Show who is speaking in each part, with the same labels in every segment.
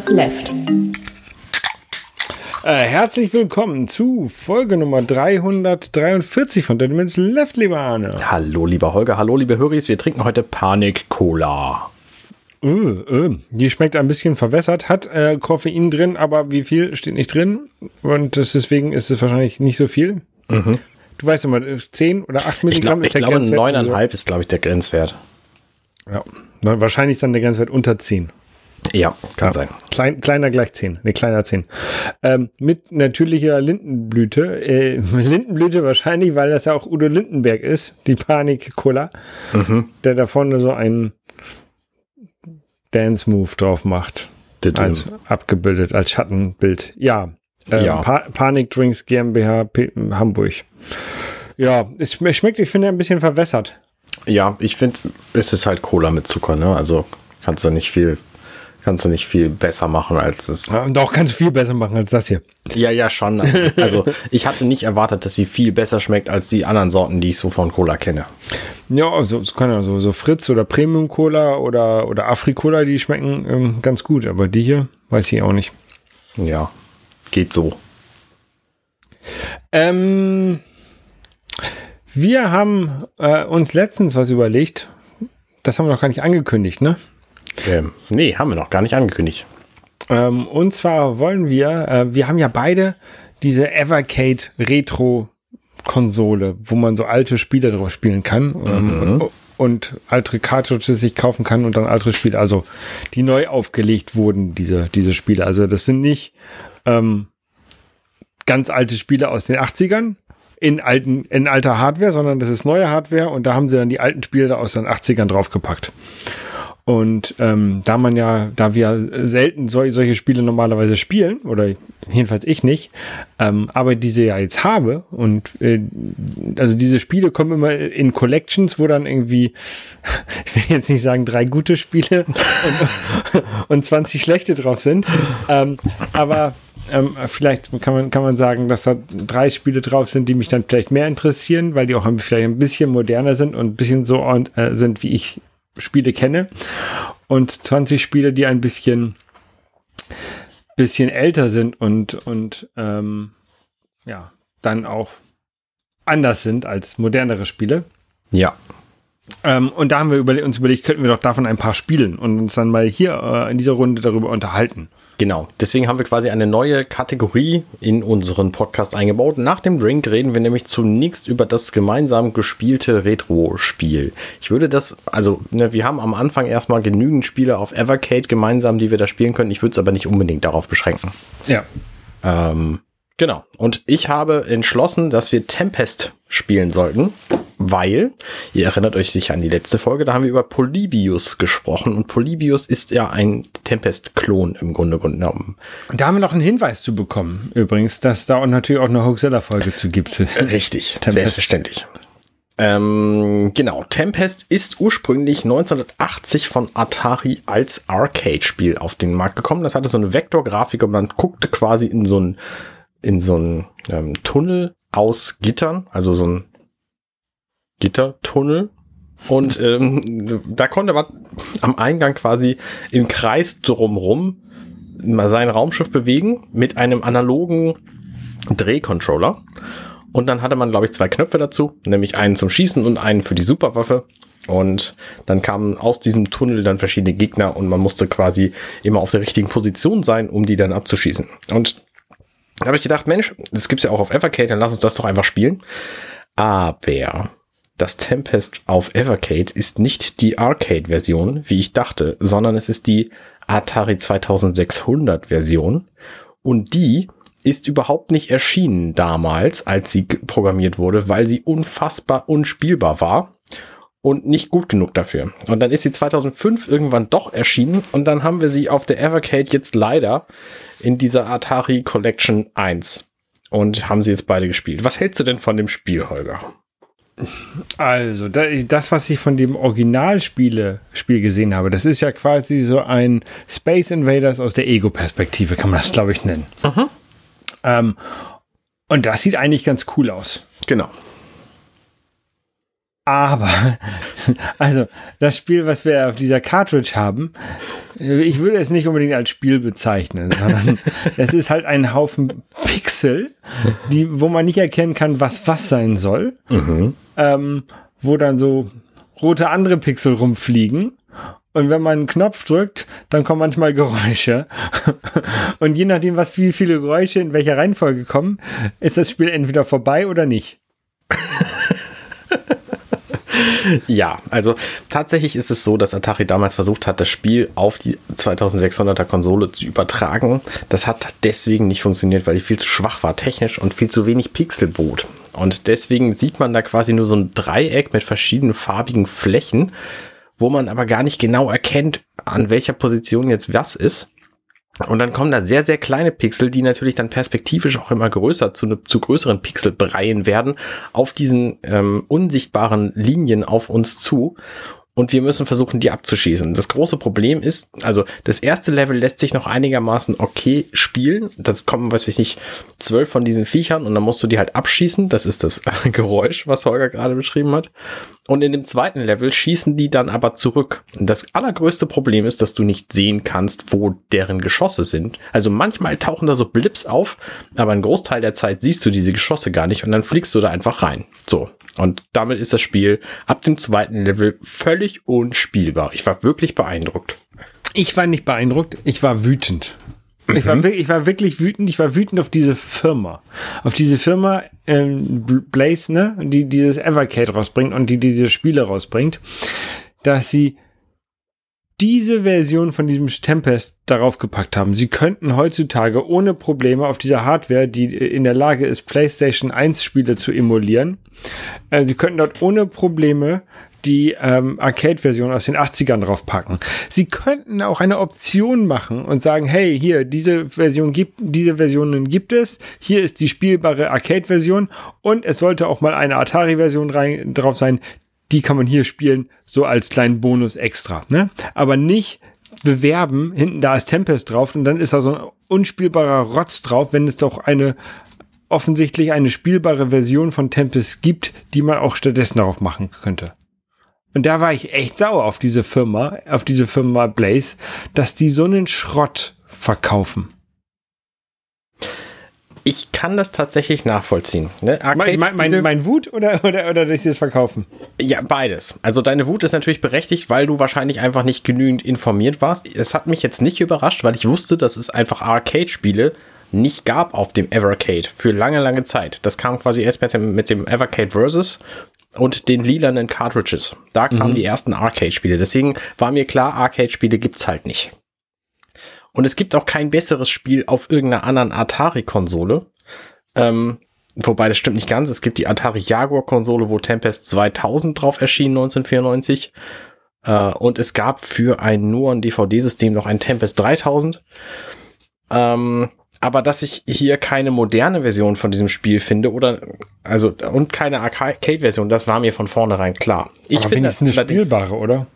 Speaker 1: Fundamentals Left.
Speaker 2: Äh, herzlich willkommen zu Folge Nummer 343 von Fundamentals Left, lieber Arne.
Speaker 3: Hallo, lieber Holger, hallo, liebe Höris, wir trinken heute Panik Cola.
Speaker 2: Äh, äh, die schmeckt ein bisschen verwässert, hat äh, Koffein drin, aber wie viel steht nicht drin. Und deswegen ist es wahrscheinlich nicht so viel.
Speaker 3: Mhm.
Speaker 2: Du weißt immer, 10 oder 8
Speaker 3: Ich,
Speaker 2: Milligramm
Speaker 3: glaub, ich
Speaker 2: ist der
Speaker 3: glaube,
Speaker 2: Grenzwert.
Speaker 3: 9,5 ist, glaube ich, der Grenzwert.
Speaker 2: Ja. Wahrscheinlich ist dann der Grenzwert unter 10.
Speaker 3: Ja, kann
Speaker 2: Ja.
Speaker 3: sein.
Speaker 2: Klein, kleiner gleich 10. Ne, kleiner 10. Ähm, mit natürlicher Lindenblüte. Äh, Lindenblüte wahrscheinlich, weil das ja auch Udo Lindenberg ist, die Panik-Cola,
Speaker 3: Mhm.
Speaker 2: der da vorne so einen Dance-Move drauf macht.
Speaker 3: Düdüm.
Speaker 2: Als abgebildet, als Schattenbild. Ja. Äh,
Speaker 3: Ja.
Speaker 2: Pa Panik Drinks GmbH P Hamburg. Ja, es schme- schmeckt, ich finde, ein bisschen verwässert.
Speaker 3: Ja, ich finde, es ist halt Cola mit Zucker, ne? Also kannst du nicht viel, kannst du nicht viel besser machen als.
Speaker 2: Ja, und auch kannst du viel besser machen als das hier.
Speaker 3: Ja, ja, schon. Also ich hatte nicht erwartet, dass sie viel besser schmeckt als die anderen Sorten, die ich so von Cola kenne.
Speaker 2: Ja, also es kann ja so, so Fritz oder Premium Cola oder, oder Afri-Cola, die schmecken ähm, ganz gut, aber die hier weiß ich auch nicht.
Speaker 3: Ja, geht so.
Speaker 2: Ähm, wir haben äh, uns letztens was überlegt. Das haben wir noch gar nicht angekündigt, ne?
Speaker 3: Ähm, nee, haben wir noch gar nicht angekündigt.
Speaker 2: Ähm, und zwar wollen wir, äh, wir haben ja beide diese Evercade Retro Konsole, wo man so alte Spiele drauf spielen kann ähm, und, und alte Cartridges sich kaufen kann und dann alte Spiele, also die neu aufgelegt wurden, diese, diese Spiele. Also das sind nicht ähm, ganz alte Spiele aus den 80ern in, alten, in alter Hardware, sondern das ist neue Hardware und da haben sie dann die alten Spiele aus den 80ern draufgepackt. Und ähm, da man ja, da wir selten sol solche Spiele normalerweise spielen, oder jedenfalls ich nicht, ähm, aber diese ja jetzt habe und äh, also diese Spiele kommen immer in Collections, wo dann irgendwie, ich will jetzt nicht sagen drei gute Spiele und, und 20 schlechte drauf sind, ähm, aber ähm, vielleicht kann man, kann man sagen, dass da drei Spiele drauf sind, die mich dann vielleicht mehr interessieren, weil die auch vielleicht ein bisschen moderner sind und ein bisschen so äh, sind, wie ich Spiele kenne. Und 20 Spiele, die ein bisschen, bisschen älter sind und, und ähm, ja, dann auch anders sind als modernere Spiele.
Speaker 3: Ja.
Speaker 2: Ähm, und da haben wir überle uns überlegt, könnten wir doch davon ein paar spielen und uns dann mal hier äh, in dieser Runde darüber unterhalten.
Speaker 3: Genau, deswegen haben wir quasi eine neue Kategorie in unseren Podcast eingebaut. Nach dem Drink reden wir nämlich zunächst über das gemeinsam gespielte Retro-Spiel. Ich würde das, also ne, wir haben am Anfang erstmal genügend Spiele auf Evercade gemeinsam, die wir da spielen können. Ich würde es aber nicht unbedingt darauf beschränken.
Speaker 2: Ja.
Speaker 3: Ähm, genau. Und ich habe entschlossen, dass wir Tempest spielen sollten, weil, ihr erinnert euch sicher an die letzte Folge, da haben wir über Polybius gesprochen und Polybius ist ja ein Tempest-Klon im Grunde genommen.
Speaker 2: Und da haben wir noch einen Hinweis zu bekommen, übrigens, dass da natürlich auch eine Hoaxilla-Folge zu gibt.
Speaker 3: Richtig,
Speaker 2: Tempest.
Speaker 3: selbstverständlich. Ähm, genau, Tempest ist ursprünglich 1980 von Atari als Arcade-Spiel auf den Markt gekommen. Das hatte so eine Vektorgrafik und man guckte quasi in so einen in so einen ähm, Tunnel aus Gittern, also so ein Gittertunnel. Und ähm, da konnte man am Eingang quasi im Kreis drumrum mal sein Raumschiff bewegen mit einem analogen Drehcontroller. Und dann hatte man, glaube ich, zwei Knöpfe dazu, nämlich einen zum Schießen und einen für die Superwaffe. Und dann kamen aus diesem Tunnel dann verschiedene Gegner und man musste quasi immer auf der richtigen Position sein, um die dann abzuschießen. Und da habe ich gedacht, Mensch, das gibt's ja auch auf Evercade, dann lass uns das doch einfach spielen. Aber das Tempest auf Evercade ist nicht die Arcade-Version, wie ich dachte, sondern es ist die Atari 2600-Version. Und die ist überhaupt nicht erschienen damals, als sie programmiert wurde, weil sie unfassbar unspielbar war und nicht gut genug dafür. Und dann ist sie 2005 irgendwann doch erschienen und dann haben wir sie auf der Evercade jetzt leider in dieser Atari Collection 1 und haben sie jetzt beide gespielt. Was hältst du denn von dem Spiel, Holger?
Speaker 2: Also, da, das, was ich von dem Originalspiele Spiel gesehen habe, das ist ja quasi so ein Space Invaders aus der Ego-Perspektive, kann man das, glaube ich, nennen. Ähm, und das sieht eigentlich ganz cool aus.
Speaker 3: Genau.
Speaker 2: Aber, also, das Spiel, was wir auf dieser Cartridge haben, ich würde es nicht unbedingt als Spiel bezeichnen, sondern es ist halt ein Haufen Pixel, die, wo man nicht erkennen kann, was was sein soll. Mhm. Ähm, wo dann so rote andere Pixel rumfliegen. Und wenn man einen Knopf drückt, dann kommen manchmal Geräusche. Und je nachdem, was wie viele Geräusche in welcher Reihenfolge kommen, ist das Spiel entweder vorbei oder nicht.
Speaker 3: Ja, also tatsächlich ist es so, dass Atari damals versucht hat, das Spiel auf die 2600er Konsole zu übertragen. Das hat deswegen nicht funktioniert, weil die viel zu schwach war technisch und viel zu wenig Pixel bot. Und deswegen sieht man da quasi nur so ein Dreieck mit verschiedenen farbigen Flächen, wo man aber gar nicht genau erkennt, an welcher Position jetzt was ist. Und dann kommen da sehr, sehr kleine Pixel, die natürlich dann perspektivisch auch immer größer zu, ne, zu größeren Pixelbreien werden, auf diesen ähm, unsichtbaren Linien auf uns zu und wir müssen versuchen, die abzuschießen. Das große Problem ist, also das erste Level lässt sich noch einigermaßen okay spielen. Das kommen, weiß ich nicht, zwölf von diesen Viechern und dann musst du die halt abschießen. Das ist das Geräusch, was Holger gerade beschrieben hat. Und in dem zweiten Level schießen die dann aber zurück. Das allergrößte Problem ist, dass du nicht sehen kannst, wo deren Geschosse sind. Also manchmal tauchen da so Blips auf, aber einen Großteil der Zeit siehst du diese Geschosse gar nicht und dann fliegst du da einfach rein. So. Und damit ist das Spiel ab dem zweiten Level völlig unspielbar. Ich war wirklich beeindruckt.
Speaker 2: Ich war nicht beeindruckt, ich war wütend. Mhm. Ich, war, mhm. ich war wirklich wütend, ich war wütend auf diese Firma. Auf diese Firma ähm, Blaze, ne, die dieses Evercade rausbringt und die diese Spiele rausbringt, dass sie diese Version von diesem Tempest darauf gepackt haben. Sie könnten heutzutage ohne Probleme auf dieser Hardware, die in der Lage ist, PlayStation 1 Spiele zu emulieren, äh, sie könnten dort ohne Probleme die ähm, Arcade-Version aus den 80ern draufpacken. Sie könnten auch eine Option machen und sagen, hey, hier, diese Version gibt, diese Versionen gibt es, hier ist die spielbare Arcade-Version und es sollte auch mal eine Atari-Version drauf sein, die kann man hier spielen, so als kleinen Bonus extra. Ne? Aber nicht bewerben, hinten da ist Tempest drauf und dann ist da so ein unspielbarer Rotz drauf, wenn es doch eine offensichtlich eine spielbare Version von Tempest gibt, die man auch stattdessen darauf machen könnte. Und da war ich echt sauer auf diese Firma, auf diese Firma Blaze, dass die so einen Schrott verkaufen.
Speaker 3: Ich kann das tatsächlich nachvollziehen.
Speaker 2: Ne? Mein, mein, mein, Wut oder, oder, oder sie es verkaufen?
Speaker 3: Ja, beides. Also deine Wut ist natürlich berechtigt, weil du wahrscheinlich einfach nicht genügend informiert warst. Es hat mich jetzt nicht überrascht, weil ich wusste, dass es einfach Arcade-Spiele nicht gab auf dem Evercade für lange, lange Zeit. Das kam quasi erst mit dem, mit dem Evercade Versus und den lilanen Cartridges. Da kamen mhm. die ersten Arcade-Spiele. Deswegen war mir klar, Arcade-Spiele gibt's halt nicht. Und es gibt auch kein besseres Spiel auf irgendeiner anderen Atari-Konsole. Ähm, wobei das stimmt nicht ganz. Es gibt die Atari Jaguar-Konsole, wo Tempest 2000 drauf erschien, 1994. Äh, und es gab für ein nur ein DVD-System noch ein Tempest 3000. Ähm, aber dass ich hier keine moderne Version von diesem Spiel finde oder also und keine Arcade-Version, das war mir von vornherein klar.
Speaker 2: Ich aber finde es eine spielbare, oder?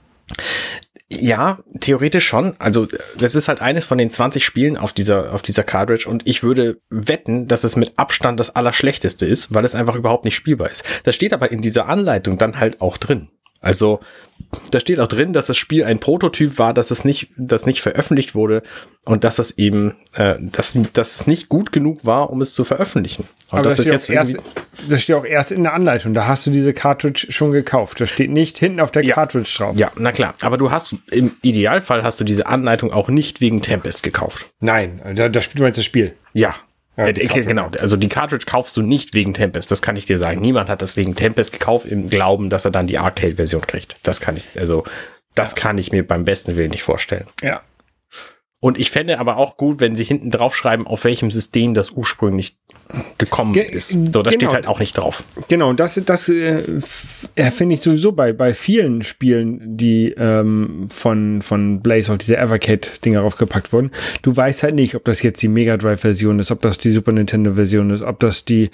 Speaker 3: Ja, theoretisch schon. Also das ist halt eines von den 20 Spielen auf dieser auf dieser Cartridge und ich würde wetten, dass es mit Abstand das allerschlechteste ist, weil es einfach überhaupt nicht spielbar ist. Das steht aber in dieser Anleitung dann halt auch drin. Also da steht auch drin, dass das Spiel ein Prototyp war, dass es nicht, das nicht veröffentlicht wurde und dass es eben, äh, dass, dass es nicht gut genug war, um es zu veröffentlichen. Und
Speaker 2: Aber das, das, ist jetzt erst, das steht auch erst in der Anleitung. Da hast du diese Cartridge schon gekauft. Das steht nicht hinten auf der ja. Cartridge drauf.
Speaker 3: Ja, na klar. Aber du hast im Idealfall hast du diese Anleitung auch nicht wegen Tempest gekauft.
Speaker 2: Nein, da, da spielt man jetzt das Spiel.
Speaker 3: Ja, ja, äh, genau, also die Cartridge kaufst du nicht wegen Tempest, das kann ich dir sagen. Niemand hat das wegen Tempest gekauft im Glauben, dass er dann die Arcade-Version kriegt. Das kann ich, also das kann ich mir beim besten Willen nicht vorstellen.
Speaker 2: Ja.
Speaker 3: Und ich fände aber auch gut, wenn sie hinten drauf schreiben, auf welchem System das ursprünglich gekommen Ge ist. So, das genau. steht halt auch nicht drauf.
Speaker 2: Genau, das, das äh, finde ich sowieso bei, bei vielen Spielen, die ähm, von, von Blaze auf diese Evercade-Dinger draufgepackt wurden. Du weißt halt nicht, ob das jetzt die Mega Drive-Version ist, ob das die Super Nintendo-Version ist, ob das die,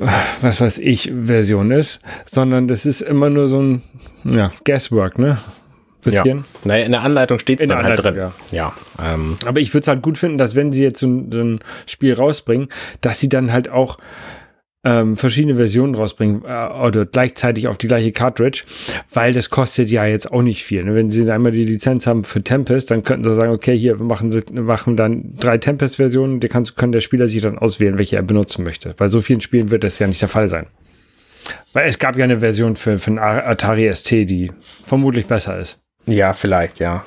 Speaker 2: äh, was weiß ich, Version ist, sondern das ist immer nur so ein, ja, Guesswork, ne?
Speaker 3: Bisschen. Ja. Naja, in der Anleitung steht es dann halt drin. Ja. ja
Speaker 2: ähm. Aber ich würde es halt gut finden, dass wenn sie jetzt so ein, so ein, Spiel rausbringen, dass sie dann halt auch ähm, verschiedene Versionen rausbringen äh, oder gleichzeitig auf die gleiche Cartridge, weil das kostet ja jetzt auch nicht viel. Ne? Wenn sie einmal die Lizenz haben für Tempest, dann könnten sie sagen, okay, hier machen wir machen dann drei Tempest-Versionen, die kann, kann der Spieler sich dann auswählen, welche er benutzen möchte. Bei so vielen Spielen wird das ja nicht der Fall sein. Weil es gab ja eine Version für, für einen Atari ST, die vermutlich besser ist.
Speaker 3: Ja, vielleicht, ja.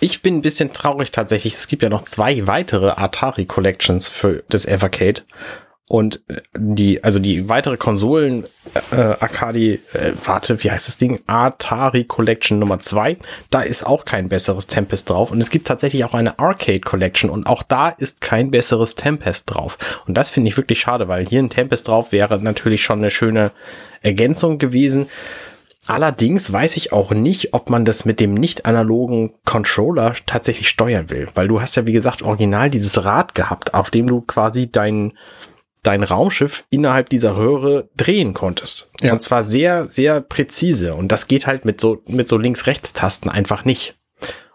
Speaker 3: Ich bin ein bisschen traurig tatsächlich. Es gibt ja noch zwei weitere Atari Collections für das Evercade. Und äh, die, also die weitere Konsolen, äh, Arcadi, äh, warte, wie heißt das Ding? Atari Collection Nummer 2. Da ist auch kein besseres Tempest drauf. Und es gibt tatsächlich auch eine Arcade Collection und auch da ist kein besseres Tempest drauf. Und das finde ich wirklich schade, weil hier ein Tempest drauf wäre natürlich schon eine schöne Ergänzung gewesen. Allerdings weiß ich auch nicht, ob man das mit dem nicht analogen Controller tatsächlich steuern will, weil du hast ja wie gesagt original dieses Rad gehabt, auf dem du quasi dein dein Raumschiff innerhalb dieser Röhre drehen konntest. Ja. Und zwar sehr, sehr präzise. Und das geht halt mit so, mit so Links-Rechts-Tasten einfach nicht.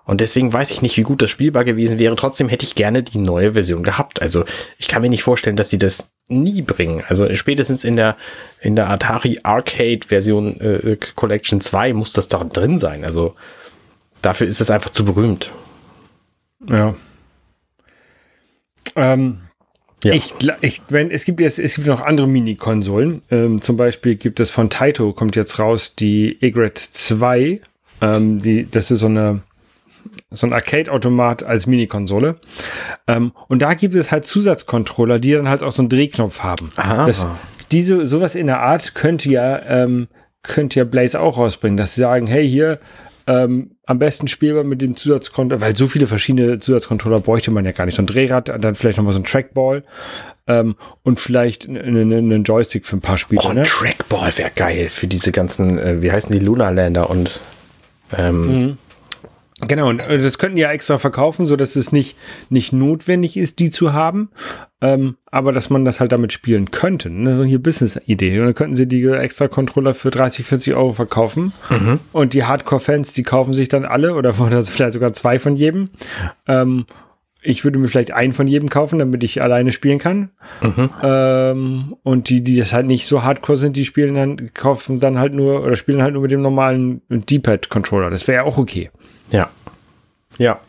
Speaker 3: Und deswegen weiß ich nicht, wie gut das spielbar gewesen wäre. Trotzdem hätte ich gerne die neue Version gehabt. Also ich kann mir nicht vorstellen, dass sie das nie bringen. Also spätestens in der, in der Atari Arcade Version äh, Collection 2 muss das da drin sein. Also dafür ist es einfach zu berühmt.
Speaker 2: Ja. Ähm, ja. Ich, ich, wenn, es gibt jetzt, es gibt noch andere Mini-Konsolen. Ähm, zum Beispiel gibt es von Taito, kommt jetzt raus, die Egret 2. Ähm, die, das ist so eine, so ein Arcade-Automat als Mini-Konsole. Ähm, und da gibt es halt Zusatzcontroller, die dann halt auch so einen Drehknopf haben. Aha. Das, diese, sowas in der Art könnte ja, ähm, könnte ja Blaze auch rausbringen, dass sie sagen, hey, hier, ähm, am besten spielbar mit dem Zusatzcontroller, weil so viele verschiedene Zusatzcontroller bräuchte man ja gar nicht. So ein Drehrad, dann vielleicht nochmal so ein Trackball ähm, und vielleicht einen Joystick für ein paar Spiele. Oh,
Speaker 3: ne? Trackball wäre geil für diese ganzen, äh, wie heißen die, Lunar und ähm,
Speaker 2: mhm. Genau, und äh, das könnten die ja extra verkaufen, so dass es nicht, nicht notwendig ist, die zu haben, ähm, aber dass man das halt damit spielen könnte. Ne? So hier Business-Idee. Und dann könnten sie die extra Controller für 30, 40 Euro verkaufen. Mhm. Und die Hardcore-Fans, die kaufen sich dann alle oder vielleicht sogar zwei von jedem. Ähm, ich würde mir vielleicht einen von jedem kaufen, damit ich alleine spielen kann. Mhm. Ähm, und die, die das halt nicht so hardcore sind, die spielen dann, kaufen dann halt nur oder spielen halt nur mit dem normalen D-Pad-Controller. Das wäre ja auch okay.
Speaker 3: Ja. Ja.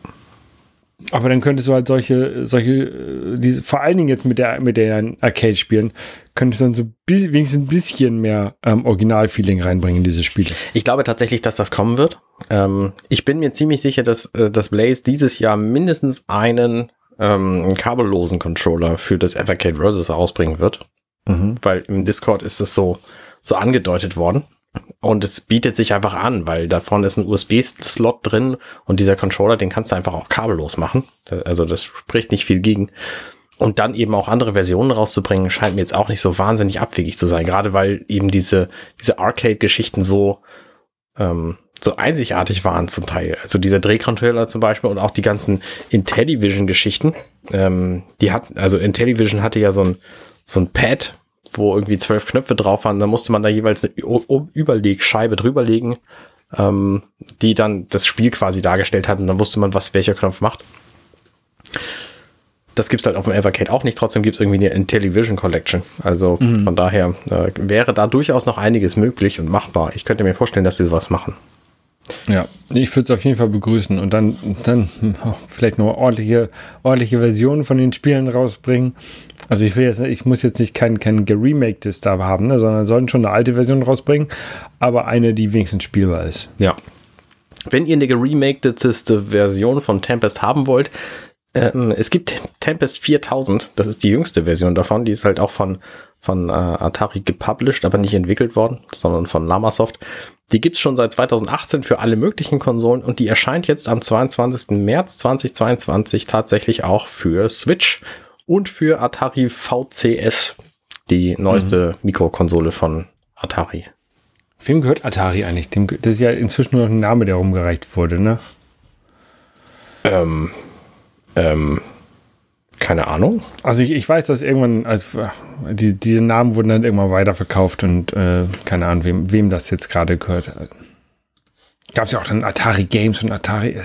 Speaker 2: Aber dann könntest du halt solche, solche, diese, vor allen Dingen jetzt mit der, mit der Arcade spielen, könntest du dann so wenigstens ein bisschen mehr ähm, Original-Feeling reinbringen in diese Spiele.
Speaker 3: Ich glaube tatsächlich, dass das kommen wird. Ähm, ich bin mir ziemlich sicher, dass, äh, dass Blaze dieses Jahr mindestens einen ähm, kabellosen Controller für das Evercade Versus ausbringen wird. Mhm. Weil im Discord ist es so, so angedeutet worden. Und es bietet sich einfach an, weil da vorne ist ein USB-Slot drin und dieser Controller, den kannst du einfach auch kabellos machen. Also das spricht nicht viel gegen. Und dann eben auch andere Versionen rauszubringen, scheint mir jetzt auch nicht so wahnsinnig abwegig zu sein. Gerade weil eben diese, diese Arcade-Geschichten so, ähm, so einzigartig waren zum Teil. Also dieser Drehcontroller zum Beispiel und auch die ganzen Intellivision-Geschichten. Ähm, die hat, also Intellivision hatte ja so ein, so ein Pad, wo irgendwie zwölf Knöpfe drauf waren. Da musste man da jeweils eine Überlegscheibe drüberlegen, ähm, die dann das Spiel quasi dargestellt hat. Und dann wusste man, was welcher Knopf macht. Das gibt's halt auf dem Evercade auch nicht. Trotzdem gibt's irgendwie eine Intellivision Collection. Also mhm. von daher äh, wäre da durchaus noch einiges möglich und machbar. Ich könnte mir vorstellen, dass sie sowas machen.
Speaker 2: Ja, ich würde es auf jeden Fall begrüßen und dann, dann oh, vielleicht noch ordentliche, ordentliche Versionen von den Spielen rausbringen. Also ich will jetzt, ich muss jetzt nicht kein, kein geremakedes da haben, ne, sondern sollten schon eine alte Version rausbringen, aber eine, die wenigstens spielbar ist.
Speaker 3: Ja. Wenn ihr eine geremakedeste Version von Tempest haben wollt, ähm, es gibt Tempest 4000, das ist die jüngste Version davon, die ist halt auch von, von äh, Atari gepublished, aber nicht entwickelt worden, sondern von Lamasoft. Die gibt's schon seit 2018 für alle möglichen Konsolen und die erscheint jetzt am 22. März 2022 tatsächlich auch für Switch und für Atari VCS, die neueste mhm. Mikrokonsole von Atari.
Speaker 2: Wem gehört Atari eigentlich? Dem, das ist ja inzwischen nur noch ein Name, der rumgereicht wurde, ne?
Speaker 3: Ähm, ähm, keine Ahnung.
Speaker 2: Also ich, ich weiß, dass irgendwann, also die, diese Namen wurden dann irgendwann weiterverkauft und äh, keine Ahnung, wem, wem das jetzt gerade gehört. Gab es ja auch dann Atari Games und Atari.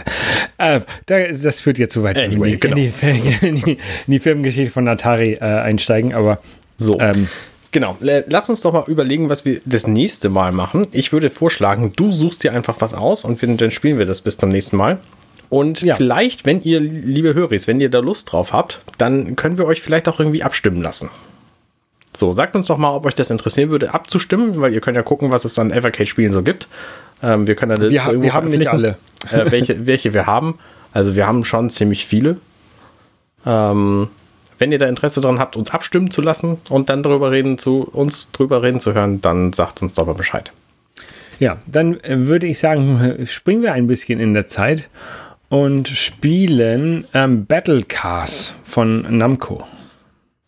Speaker 2: Äh, das führt jetzt zu weit, anyway, in, die, genau. in, die, in, die, in, die, Filmgeschichte von Atari äh, einsteigen, aber
Speaker 3: So. Ähm, genau. Lass uns doch mal überlegen, was wir das nächste Mal machen. Ich würde vorschlagen, du suchst dir einfach was aus und dann spielen wir das bis zum nächsten Mal. Und ja. vielleicht, wenn ihr, liebe Höris, wenn ihr da Lust drauf habt, dann können wir euch vielleicht auch irgendwie abstimmen lassen. So, sagt uns doch mal, ob euch das interessieren würde, abzustimmen, weil ihr könnt ja gucken, was es an Evercade-Spielen so gibt. Ähm, wir können
Speaker 2: dann wir, wir haben nicht alle.
Speaker 3: Äh, welche, welche wir haben. Also wir haben schon ziemlich viele. Ähm, wenn ihr da Interesse daran habt, uns abstimmen zu lassen und dann darüber reden, zu uns drüber reden zu hören, dann sagt uns doch mal Bescheid.
Speaker 2: Ja, dann äh, würde ich sagen, springen wir ein bisschen in der Zeit und spielen ähm, Battle Cars von Namco.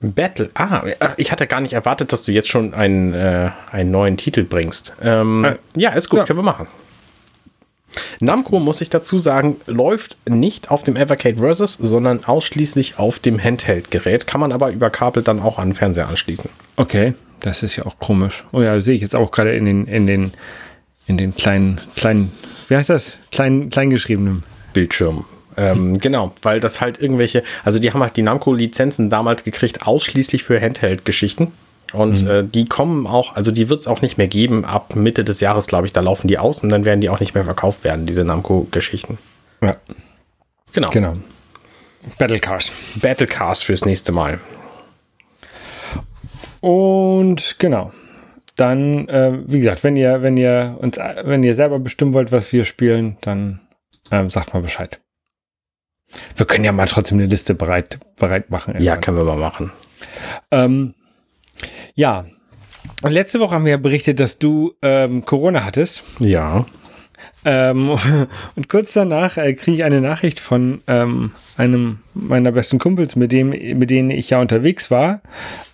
Speaker 3: Battle. Ah, ich hatte gar nicht erwartet, dass du jetzt schon einen, äh, einen neuen Titel bringst. Ähm, äh, ja, ist gut, ja. können wir machen. Namco, muss ich dazu sagen, läuft nicht auf dem Evercade Versus, sondern ausschließlich auf dem Handheld-Gerät. Kann man aber über Kabel dann auch an den Fernseher anschließen.
Speaker 2: Okay, das ist ja auch komisch. Oh ja, sehe ich jetzt auch gerade in den, in den, in den kleinen, kleinen, wie heißt das? Klein, kleingeschriebenen
Speaker 3: Bildschirm. Ähm, genau, weil das halt irgendwelche, also die haben halt die Namco-Lizenzen damals gekriegt, ausschließlich für Handheld-Geschichten. Und mhm. äh, die kommen auch, also die wird es auch nicht mehr geben. Ab Mitte des Jahres, glaube ich, da laufen die aus und dann werden die auch nicht mehr verkauft werden, diese Namco-Geschichten.
Speaker 2: Ja. Genau. Genau.
Speaker 3: Battle Cars. Battle Cars fürs nächste Mal.
Speaker 2: Und genau. Dann, äh, wie gesagt, wenn ihr, wenn ihr uns, wenn ihr selber bestimmen wollt, was wir spielen, dann ähm, sagt mal Bescheid. Wir können ja mal trotzdem eine Liste bereit, bereit machen.
Speaker 3: Ja, können wir mal machen.
Speaker 2: Ähm, ja. Und letzte Woche haben wir ja berichtet, dass du ähm, Corona hattest.
Speaker 3: Ja.
Speaker 2: Ähm, und kurz danach äh, kriege ich eine Nachricht von ähm, einem meiner besten Kumpels, mit dem, mit denen ich ja unterwegs war,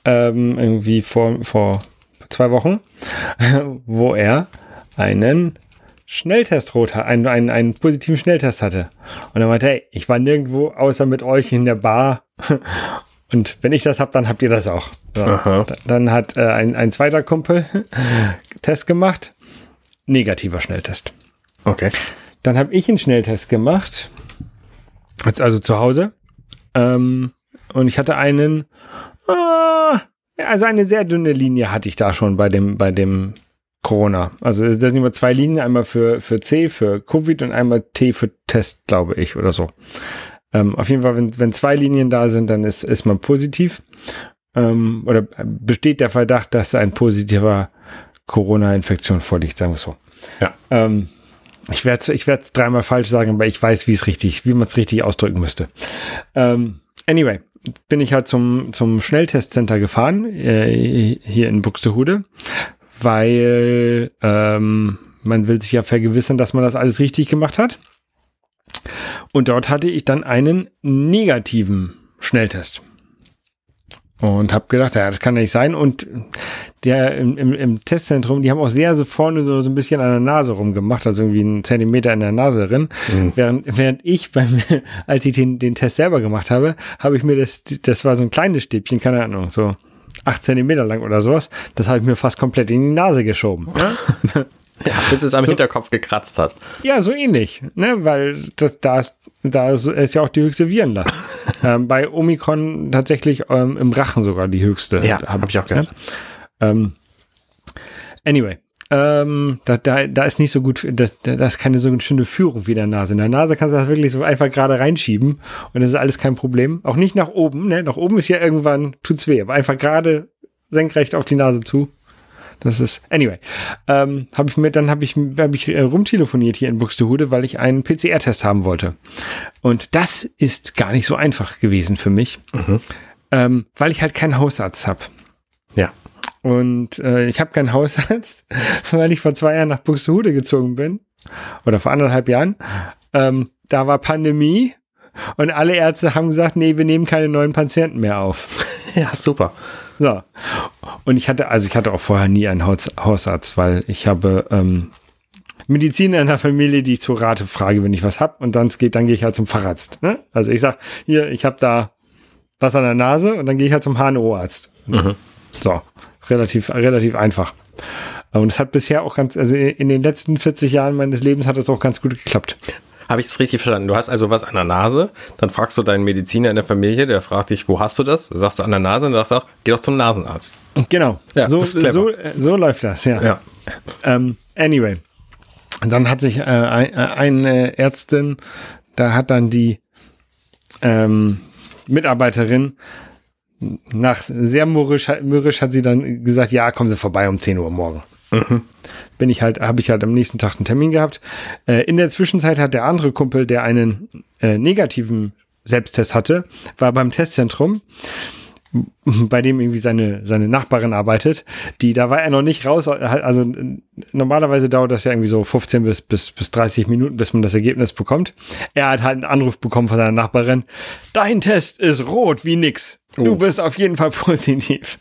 Speaker 2: ähm, irgendwie vor, vor zwei Wochen, wo er einen Schnelltest rot hat, einen, einen, einen positiven Schnelltest hatte. Und er meinte, hey, ich war nirgendwo außer mit euch in der Bar. Und wenn ich das habe, dann habt ihr das auch. So. Dann hat äh, ein, ein zweiter Kumpel Test gemacht. Negativer Schnelltest.
Speaker 3: Okay.
Speaker 2: Dann habe ich einen Schnelltest gemacht. Also zu Hause. Ähm, und ich hatte einen, ah, also eine sehr dünne Linie hatte ich da schon bei dem, bei dem Corona. Also da sind immer zwei Linien, einmal für, für C, für Covid und einmal T für Test, glaube ich, oder so. Ähm, auf jeden Fall, wenn, wenn zwei Linien da sind, dann ist, ist man positiv. Ähm, oder besteht der Verdacht, dass ein positiver Corona-Infektion vorliegt, sagen wir so.
Speaker 3: Ja.
Speaker 2: Ähm, ich werde es ich werd's dreimal falsch sagen, aber ich weiß, wie es richtig, wie man es richtig ausdrücken müsste. Ähm, anyway, bin ich halt zum, zum Schnelltestcenter gefahren, äh, hier in Buxtehude, weil ähm, man will sich ja vergewissern, dass man das alles richtig gemacht hat. Und dort hatte ich dann einen negativen Schnelltest. Und habe gedacht, ja, das kann ja nicht sein. Und der im, im, im, Testzentrum, die haben auch sehr so vorne so, so ein bisschen an der Nase rumgemacht, also irgendwie einen Zentimeter in der Nase drin. Mhm. Während, während ich beim, als ich den, den Test selber gemacht habe, habe ich mir das, das war so ein kleines Stäbchen, keine Ahnung, so acht Zentimeter lang oder sowas. Das habe ich mir fast komplett in die Nase geschoben.
Speaker 3: Ja? ja, bis es am so, Hinterkopf gekratzt hat.
Speaker 2: Ja, so ähnlich, ne? weil das, da, ist, da ist ja auch die höchste Virenlast. ähm, bei Omikron tatsächlich ähm, im Rachen sogar die höchste.
Speaker 3: Ja, habe hab ich auch gehört.
Speaker 2: Ja? Ähm, anyway, ähm, da, da, da ist nicht so gut, da, da ist keine so schöne Führung wie in der Nase. In der Nase kannst du das wirklich so einfach gerade reinschieben und das ist alles kein Problem. Auch nicht nach oben, ne? Nach oben ist ja irgendwann, tut's weh, aber einfach gerade senkrecht auf die Nase zu. Das ist, anyway, ähm, habe ich mir, dann habe ich, hab ich äh, rumtelefoniert hier in Buxtehude, weil ich einen PCR-Test haben wollte. Und das ist gar nicht so einfach gewesen für mich, mhm. ähm, weil ich halt keinen Hausarzt habe.
Speaker 3: Ja.
Speaker 2: Und äh, ich habe keinen Hausarzt, weil ich vor zwei Jahren nach Buxtehude gezogen bin. Oder vor anderthalb Jahren. Ähm, da war Pandemie und alle Ärzte haben gesagt, nee, wir nehmen keine neuen Patienten mehr auf.
Speaker 3: Ja, super.
Speaker 2: So. Und ich hatte, also ich hatte auch vorher nie einen Haus, Hausarzt, weil ich habe ähm, Medizin in der Familie, die ich zur Rate frage, wenn ich was hab und dann geht, dann gehe ich halt zum Facharzt. Ne? Also ich sag, hier, ich habe da was an der Nase und dann gehe ich halt zum HNO-Arzt. Mhm. So, relativ, relativ einfach. Und es hat bisher auch ganz, also in den letzten 40 Jahren meines Lebens hat es auch ganz gut geklappt.
Speaker 3: Habe ich das richtig verstanden? Du hast also was an der Nase, dann fragst du deinen Mediziner in der Familie, der fragt dich, wo hast du das? Da sagst du an der Nase und sagst auch, geh doch zum Nasenarzt.
Speaker 2: Genau.
Speaker 3: Ja,
Speaker 2: so, so, so läuft das, ja.
Speaker 3: Ja.
Speaker 2: Ähm, anyway. Dann hat sich äh, ein, äh, eine Ärztin, da hat dann die ähm, Mitarbeiterin nach sehr mürrisch, mürrisch hat sie dann gesagt, ja, kommen Sie vorbei um 10 Uhr morgen. Bin ich halt, habe ich halt am nächsten Tag einen Termin gehabt. Äh, in der Zwischenzeit hat der andere Kumpel, der einen äh, negativen Selbsttest hatte, war beim Testzentrum bei dem irgendwie seine, seine Nachbarin arbeitet, die, da war er noch nicht raus, also normalerweise dauert das ja irgendwie so 15 bis, bis, bis 30 Minuten, bis man das Ergebnis bekommt. Er hat halt einen Anruf bekommen von seiner Nachbarin, dein Test ist rot wie nix. Du
Speaker 3: Oh.
Speaker 2: bist auf jeden Fall positiv.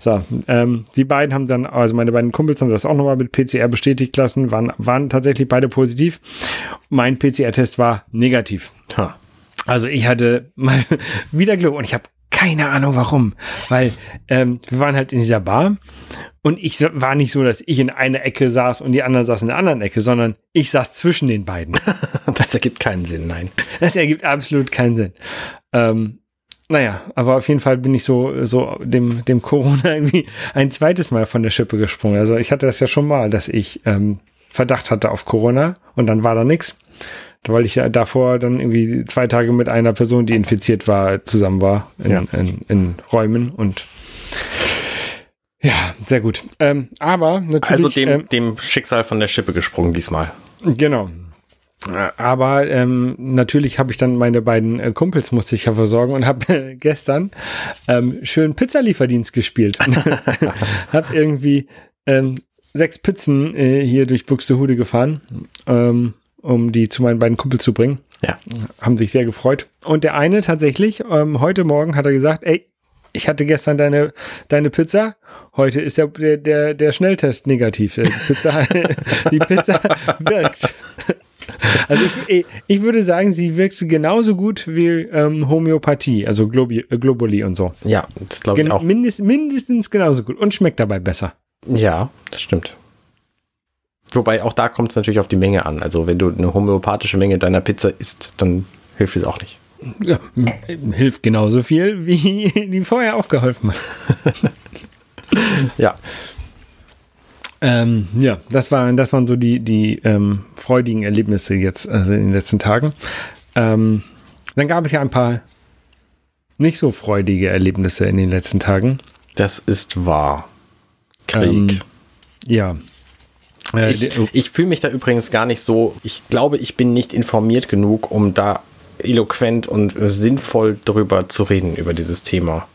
Speaker 2: So, ähm, die beiden haben dann, also meine beiden Kumpels haben das auch nochmal mit PCR bestätigt lassen, waren, waren tatsächlich beide positiv. Mein PCR-Test war negativ.
Speaker 3: Ha.
Speaker 2: Also ich hatte mal wieder Glück und ich habe keine Ahnung warum, weil ähm, wir waren halt in dieser Bar und ich war nicht so, dass ich in einer Ecke saß und die anderen saßen in der anderen Ecke, sondern ich saß zwischen den beiden.
Speaker 3: Das ergibt keinen Sinn, nein.
Speaker 2: Das ergibt absolut keinen Sinn. Ähm, naja, aber auf jeden Fall bin ich so, so dem, dem Corona irgendwie ein zweites Mal von der Schippe gesprungen. Also ich hatte das ja schon mal, dass ich ähm, Verdacht hatte auf Corona und dann war da nichts. Weil ich ja davor dann irgendwie zwei Tage mit einer Person, die infiziert war, zusammen war in,
Speaker 3: Ja.
Speaker 2: in, in Räumen und ja, sehr gut. Ähm, aber natürlich.
Speaker 3: Also dem,
Speaker 2: ähm,
Speaker 3: dem Schicksal von der Schippe gesprungen diesmal.
Speaker 2: Genau. Aber ähm, natürlich habe ich dann meine beiden äh, Kumpels musste ich ja versorgen und habe äh, gestern ähm, schön Pizzalieferdienst gespielt. habe irgendwie ähm, sechs Pizzen äh, hier durch Buxtehude gefahren, ähm, um die zu meinen beiden Kumpels zu bringen.
Speaker 3: Ja.
Speaker 2: Haben sich sehr gefreut. Und der eine tatsächlich, ähm, heute Morgen hat er gesagt, ey, ich hatte gestern deine, deine Pizza, heute ist der, der, der, der Schnelltest negativ. Die Pizza, die Pizza wirkt. Also ich, ich würde sagen, sie wirkt genauso gut wie ähm, Homöopathie, also Globi, äh, Globuli und so.
Speaker 3: Ja, das glaube ich
Speaker 2: Gen
Speaker 3: auch.
Speaker 2: mindest, mindestens genauso gut und schmeckt dabei besser.
Speaker 3: Ja, das stimmt. Wobei auch da kommt es natürlich auf die Menge an. Also wenn du eine homöopathische Menge deiner Pizza isst, dann hilft es auch nicht.
Speaker 2: Ja, hilft genauso viel, wie die vorher auch geholfen hat.
Speaker 3: Ja.
Speaker 2: Ähm, ja, das waren, das waren so die, die ähm, freudigen Erlebnisse jetzt also in den letzten Tagen. Ähm, dann gab es ja ein paar nicht so freudige Erlebnisse in den letzten Tagen.
Speaker 3: Das ist wahr. Krieg.
Speaker 2: Ähm, Ja.
Speaker 3: Ich
Speaker 2: der-
Speaker 3: ich fühle mich da übrigens gar nicht so. Ich glaube, ich bin nicht informiert genug, um da eloquent und sinnvoll drüber zu reden, über dieses Thema.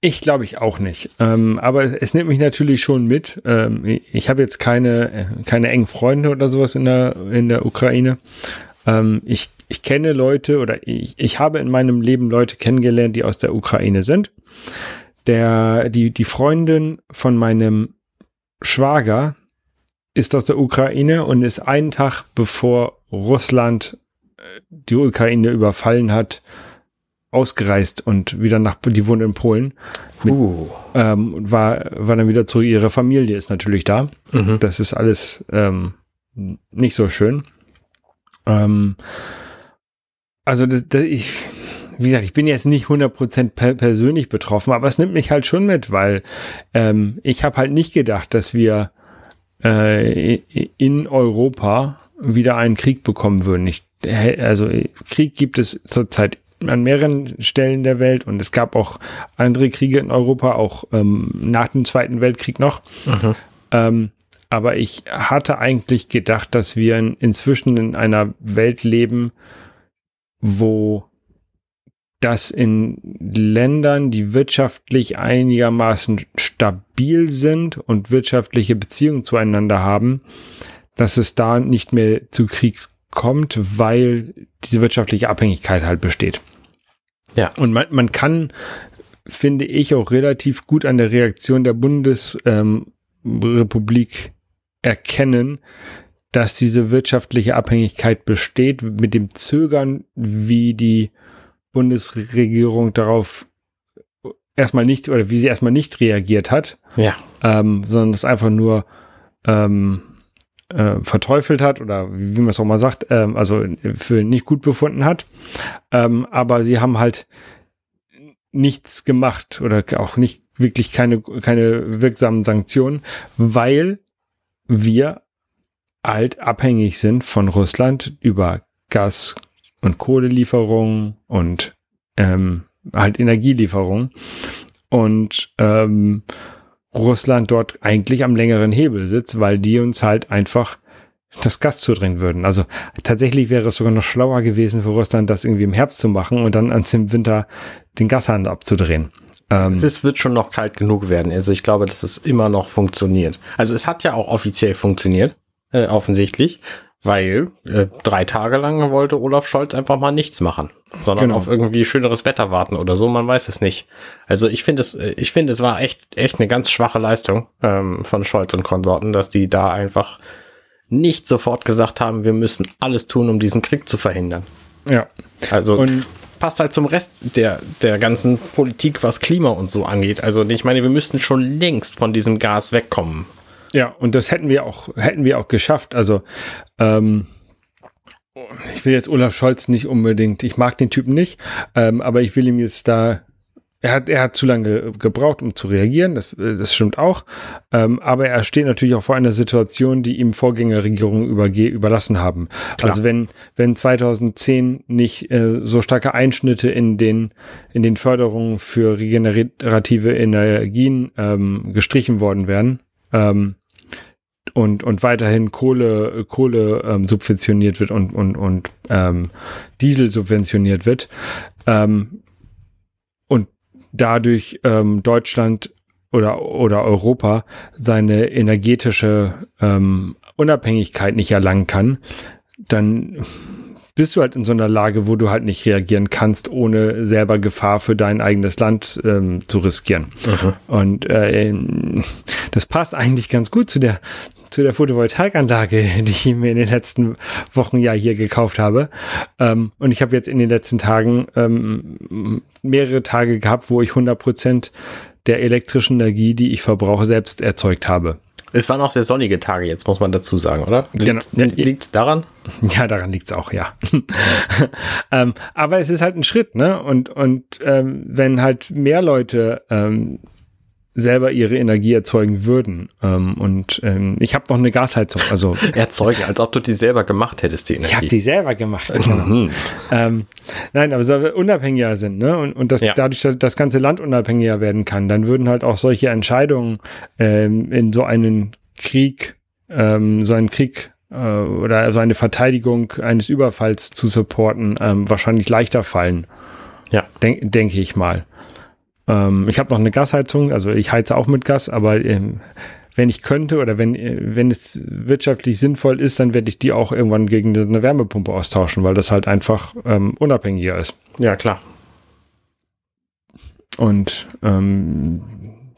Speaker 2: Ich glaube ich auch nicht. Ähm, aber es, nimmt mich natürlich schon mit. Ähm, ich ich habe jetzt keine, äh, keine engen Freunde oder sowas in der, in der Ukraine. Ähm, ich, ich kenne Leute oder ich, ich habe in meinem Leben Leute kennengelernt, die aus der Ukraine sind. Der, die, die Freundin von meinem Schwager ist aus der Ukraine und ist einen Tag bevor Russland äh, die Ukraine überfallen hat, ausgereist und wieder nach, die wohnt in Polen, Mit-
Speaker 3: Uh.
Speaker 2: ähm, und war, war dann wieder zurück. Ihre Familie ist natürlich da.
Speaker 3: Mhm.
Speaker 2: Das ist alles ähm, nicht so schön. Ähm, also das, das, ich, wie gesagt, ich bin jetzt nicht 100% per persönlich betroffen, aber es nimmt mich halt schon mit, weil ähm, ich habe halt nicht gedacht, dass wir äh, in Europa wieder einen Krieg bekommen würden. Ich, also Krieg gibt es zurzeit an mehreren Stellen der Welt und es gab auch andere Kriege in Europa, auch ähm, nach dem Zweiten Weltkrieg noch.
Speaker 3: Mhm.
Speaker 2: Ähm, aber ich hatte eigentlich gedacht, dass wir in, inzwischen in einer Welt leben, wo das in Ländern, die wirtschaftlich einigermaßen stabil sind und wirtschaftliche Beziehungen zueinander haben, dass es da nicht mehr zu Krieg kommt, weil diese wirtschaftliche Abhängigkeit halt besteht.
Speaker 3: Ja.
Speaker 2: Und man, man kann, finde ich, auch relativ gut an der Reaktion der Bundesrepublik erkennen, dass diese wirtschaftliche Abhängigkeit besteht, mit dem Zögern, wie die Bundesregierung darauf erstmal nicht oder wie sie erstmal nicht reagiert hat,
Speaker 3: Ja.
Speaker 2: ähm, sondern es einfach nur ähm, äh, verteufelt hat oder wie man es auch mal sagt, ähm, also für nicht gut befunden hat. Ähm, aber sie haben halt nichts gemacht oder auch nicht wirklich keine, keine wirksamen Sanktionen, weil wir halt abhängig sind von Russland über Gas- und Kohlelieferungen und ähm, halt Energielieferungen und ähm, Russland dort eigentlich am längeren Hebel sitzt, weil die uns halt einfach das Gas zudrehen würden. Also tatsächlich wäre es sogar noch schlauer gewesen für Russland, das irgendwie im Herbst zu machen und dann ans im Winter den Gashandel abzudrehen.
Speaker 3: Ähm, es wird schon noch kalt genug werden. Also ich glaube, dass es immer noch funktioniert. Also es hat ja auch offiziell funktioniert, äh, offensichtlich, weil äh, drei Tage lang wollte Olaf Scholz einfach mal nichts machen, sondern genau. auf irgendwie schöneres Wetter warten oder so. Man weiß es nicht. Also ich finde es, äh, ich finde es war echt, echt eine ganz schwache Leistung ähm, von Scholz und Konsorten, dass die da einfach nicht sofort gesagt haben, wir müssen alles tun, um diesen Krieg zu verhindern.
Speaker 2: Ja.
Speaker 3: Also und passt halt zum Rest der, der ganzen Politik, was Klima und so angeht. Also ich meine, wir müssten schon längst von diesem Gas wegkommen.
Speaker 2: Ja, und das hätten wir auch, hätten wir auch geschafft. Also ähm, ich will jetzt Olaf Scholz nicht unbedingt, ich mag den Typen nicht, ähm, aber ich will ihm jetzt da er hat, er hat zu lange gebraucht, um zu reagieren, das, das stimmt auch. Ähm, aber er steht natürlich auch vor einer Situation, die ihm Vorgängerregierungen überge überlassen haben. Klar. Also wenn, wenn 2010 nicht äh, so starke Einschnitte in den, in den Förderungen für regenerative Energien ähm, gestrichen worden wären, ähm, und, und weiterhin Kohle, Kohle ähm, subventioniert wird und, und, und ähm, Diesel subventioniert wird, ähm, dadurch ähm, Deutschland oder, oder Europa seine energetische ähm, Unabhängigkeit nicht erlangen kann, dann bist du halt in so einer Lage, wo du halt nicht reagieren kannst, ohne selber Gefahr für dein eigenes Land ähm, zu riskieren. Mhm. Und äh, das passt eigentlich ganz gut zu der zu der Photovoltaikanlage, die ich mir in den letzten Wochen ja hier gekauft habe. Ähm, und ich habe jetzt in den letzten Tagen ähm, mehrere Tage gehabt, wo ich 100 Prozent der elektrischen Energie, die ich verbrauche, selbst erzeugt habe.
Speaker 3: Es waren auch sehr sonnige Tage jetzt, muss man dazu sagen, oder? Liegt genau.
Speaker 2: es daran? Ja, daran liegt es auch, ja. ähm, aber es ist halt ein Schritt, ne? Und, und ähm, wenn halt mehr Leute ähm, selber ihre Energie erzeugen würden. Ähm, und ähm, ich habe noch eine Gasheizung. Also
Speaker 3: erzeugen, als ob du die selber gemacht hättest, die
Speaker 2: Energie. Ich habe die selber gemacht. Genau. Mhm. ähm, nein, aber so unabhängiger sind, ne? Und, und dass ja. dadurch dass das ganze Land unabhängiger werden kann, dann würden halt auch solche Entscheidungen ähm, in so einen Krieg, ähm, so einen Krieg äh, oder so eine Verteidigung eines Überfalls zu supporten, ähm, wahrscheinlich leichter fallen. Ja. Denke denk ich mal. Ähm, ich habe noch eine Gasheizung, also ich heize auch mit Gas, aber ähm, wenn ich könnte oder wenn, wenn es wirtschaftlich sinnvoll ist, dann werde ich die auch irgendwann gegen eine Wärmepumpe austauschen, weil das halt einfach ähm, unabhängiger ist.
Speaker 3: Ja, klar.
Speaker 2: Und ähm,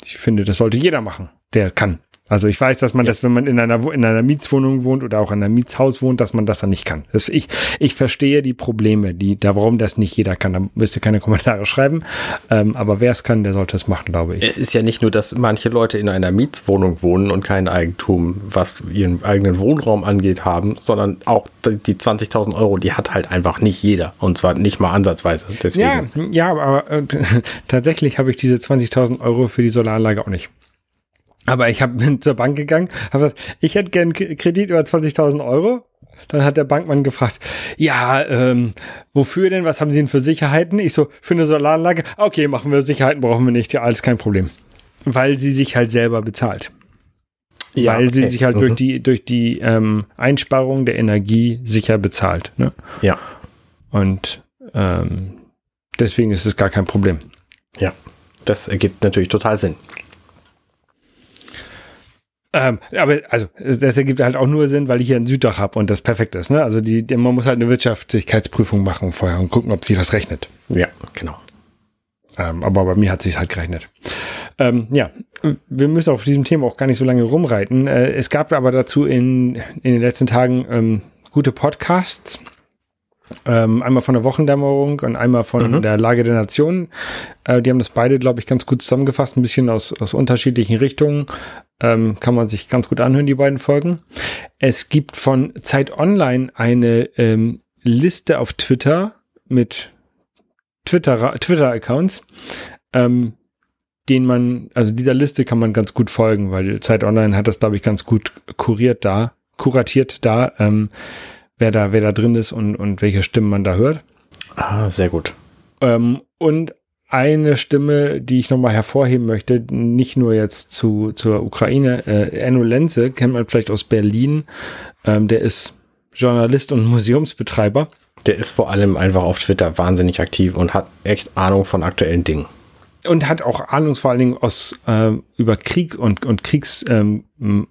Speaker 2: ich finde, das sollte jeder machen, der kann. Also ich weiß, dass man ja. das, wenn man in einer, in einer Mietswohnung wohnt oder auch in einem Mietshaus wohnt, dass man das dann nicht kann. Das, ich, ich verstehe die Probleme, die, da warum das nicht jeder kann. Da müsst ihr keine Kommentare schreiben. Ähm, aber wer es kann, der sollte es machen, glaube ich.
Speaker 3: Es ist ja nicht nur, dass manche Leute in einer Mietswohnung wohnen und kein Eigentum, was ihren eigenen Wohnraum angeht, haben, sondern auch die 20.000 Euro, die hat halt einfach nicht jeder. Und zwar nicht mal ansatzweise.
Speaker 2: Deswegen. Ja, ja, aber äh, tatsächlich habe ich diese 20.000 Euro für die Solaranlage auch nicht. Aber ich hab, bin zur Bank gegangen, habe gesagt, ich hätte gern Kredit über 20.000 Euro. Dann hat der Bankmann gefragt, ja, ähm, wofür denn? Was haben Sie denn für Sicherheiten? Ich so, für eine Solaranlage? Okay, machen wir Sicherheiten, brauchen wir nicht. Ja, alles kein Problem. Weil sie sich halt selber bezahlt. Ja, Weil okay. sie sich halt mhm. durch die, durch die ähm, Einsparung der Energie sicher bezahlt. Ne?
Speaker 3: Ja.
Speaker 2: Und ähm, deswegen ist es gar kein Problem.
Speaker 3: Ja, das ergibt natürlich total Sinn.
Speaker 2: Ähm, aber also das ergibt halt auch nur Sinn, weil ich hier ein Süddach habe und das perfekt ist. Ne? Also die, die, man muss halt eine Wirtschaftlichkeitsprüfung machen vorher und gucken, ob sich das rechnet.
Speaker 3: Ja, genau.
Speaker 2: Ähm, aber bei mir hat sich halt gerechnet. Ähm, ja, wir müssen auf diesem Thema auch gar nicht so lange rumreiten. Äh, es gab aber dazu in, in den letzten Tagen ähm, gute Podcasts. Ähm, einmal von der Wochendämmerung und einmal von mhm. der Lage der Nation. Äh, die haben das beide, glaube ich, ganz gut zusammengefasst, ein bisschen aus, aus unterschiedlichen Richtungen. Ähm, kann man sich ganz gut anhören, die beiden Folgen. Es gibt von Zeit Online eine ähm, Liste auf Twitter mit Twitter, Twitter-Accounts, ähm, den man, also dieser Liste kann man ganz gut folgen, weil Zeit Online hat das, glaube ich, ganz gut kuriert da, kuratiert da, ähm, wer da, wer da drin ist und, und welche Stimmen man da hört.
Speaker 3: Ah, sehr gut.
Speaker 2: Ähm, und eine Stimme, die ich nochmal hervorheben möchte, nicht nur jetzt zu, zur Ukraine, äh, Enno Lenze kennt man vielleicht aus Berlin, ähm, der ist Journalist und Museumsbetreiber.
Speaker 3: Der ist vor allem einfach auf Twitter wahnsinnig aktiv und hat echt Ahnung von aktuellen Dingen
Speaker 2: und hat auch Ahnung vor allen Dingen aus äh, über Krieg und und Kriegswaffen ähm,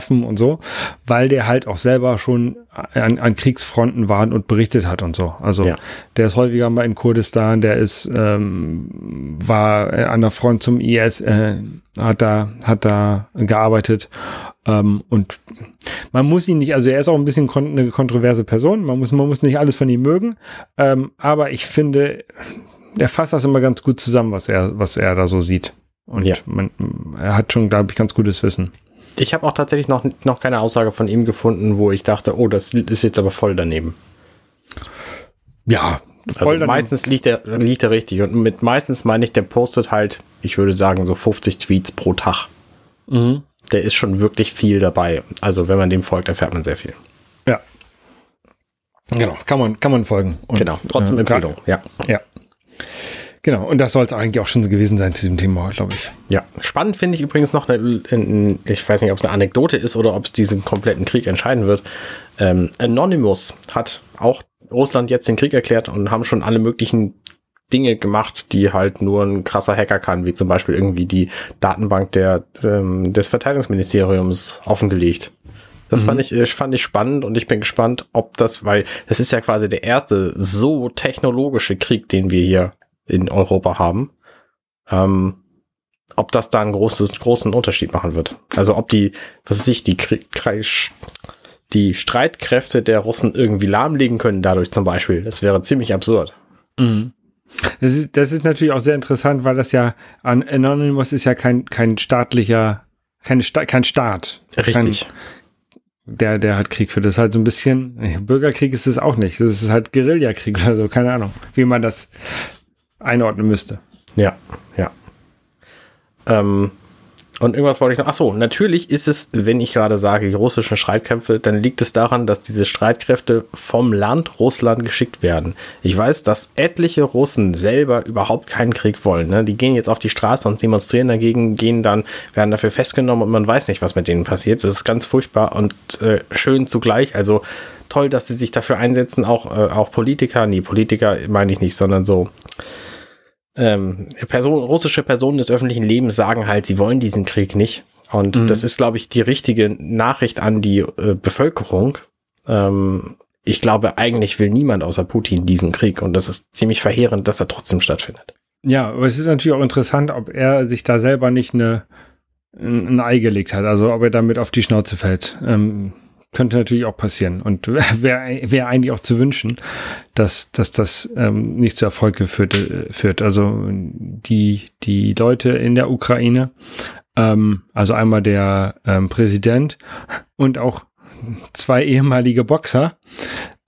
Speaker 2: und so, weil der halt auch selber schon an, an Kriegsfronten war und berichtet hat und so. Also ja. der ist häufiger mal in Kurdistan, der ist ähm, war an der Front zum IS, äh, hat da hat da gearbeitet ähm, und man muss ihn nicht, also er ist auch ein bisschen kon eine kontroverse Person, man muss man muss nicht alles von ihm mögen, ähm, aber ich finde der fasst das immer ganz gut zusammen, was er, was er da so sieht. Und ja. man, er hat schon, glaube ich, ganz gutes Wissen.
Speaker 3: Ich habe auch tatsächlich noch, noch keine Aussage von ihm gefunden, wo ich dachte, oh, das ist jetzt aber voll daneben.
Speaker 2: Ja,
Speaker 3: also meistens liegt er, liegt er richtig. Und mit meistens meine ich, der postet halt, ich würde sagen, so 50 Tweets pro Tag. Mhm. Der ist schon wirklich viel dabei. Also wenn man dem folgt, erfährt man sehr viel.
Speaker 2: Ja. Genau, kann man, kann man folgen.
Speaker 3: Und, genau, trotzdem äh, Empfehlung,
Speaker 2: ja. Ja. Genau, und das soll es eigentlich auch schon gewesen sein zu diesem Thema, glaube ich.
Speaker 3: Ja, spannend finde ich übrigens noch, eine, ich weiß nicht, ob es eine Anekdote ist oder ob es diesen kompletten Krieg entscheiden wird. Ähm, Anonymous hat auch Russland jetzt den Krieg erklärt und haben schon alle möglichen Dinge gemacht, die halt nur ein krasser Hacker kann, wie zum Beispiel irgendwie die Datenbank der, ähm, des Verteidigungsministeriums offengelegt. Das mhm. fand ich, fand ich spannend und ich bin gespannt, ob das, weil das ist ja quasi der erste so technologische Krieg, den wir hier in Europa haben, ähm, ob das da einen großes, großen Unterschied machen wird. Also ob die, was weiß ich, die, die Streitkräfte der Russen irgendwie lahmlegen können dadurch zum Beispiel. Das wäre ziemlich absurd.
Speaker 2: Mhm. Das ist, das ist natürlich auch sehr interessant, weil das ja an Anonymous ist ja kein, kein staatlicher, keine Sta kein Staat.
Speaker 3: Richtig.
Speaker 2: Kein, der, der hat Krieg für das halt so ein bisschen, Bürgerkrieg ist es auch nicht. Das ist halt Guerillakrieg oder so, keine Ahnung, wie man das einordnen müsste.
Speaker 3: Ja, ja. Ähm, und irgendwas wollte ich noch. Ach so, natürlich ist es, wenn ich gerade sage, die russischen Streitkräfte, dann liegt es daran, dass diese Streitkräfte vom Land Russland geschickt werden. Ich weiß, dass etliche Russen selber überhaupt keinen Krieg wollen. Ne? Die gehen jetzt auf die Straße und demonstrieren dagegen, gehen dann, werden dafür festgenommen und man weiß nicht, was mit denen passiert. Das ist ganz furchtbar und äh, schön zugleich. Also toll, dass sie sich dafür einsetzen, auch, äh, auch Politiker, nee, Politiker meine ich nicht, sondern so ähm, Person, russische Personen des öffentlichen Lebens sagen halt, sie wollen diesen Krieg nicht. Und mhm. das ist, glaube ich, die richtige Nachricht an die äh, Bevölkerung. Ähm, ich glaube, eigentlich will niemand außer Putin diesen Krieg. Und das ist ziemlich verheerend, dass er trotzdem stattfindet.
Speaker 2: Ja, aber es ist natürlich auch interessant, ob er sich da selber nicht eine, ein Ei gelegt hat. Also ob er damit auf die Schnauze fällt. Ähm, könnte natürlich auch passieren und wäre wär eigentlich auch zu wünschen, dass, dass das ähm, nicht zu Erfolg geführt äh, führt. Also die, die Leute in der Ukraine, ähm, also einmal der ähm, Präsident und auch zwei ehemalige Boxer,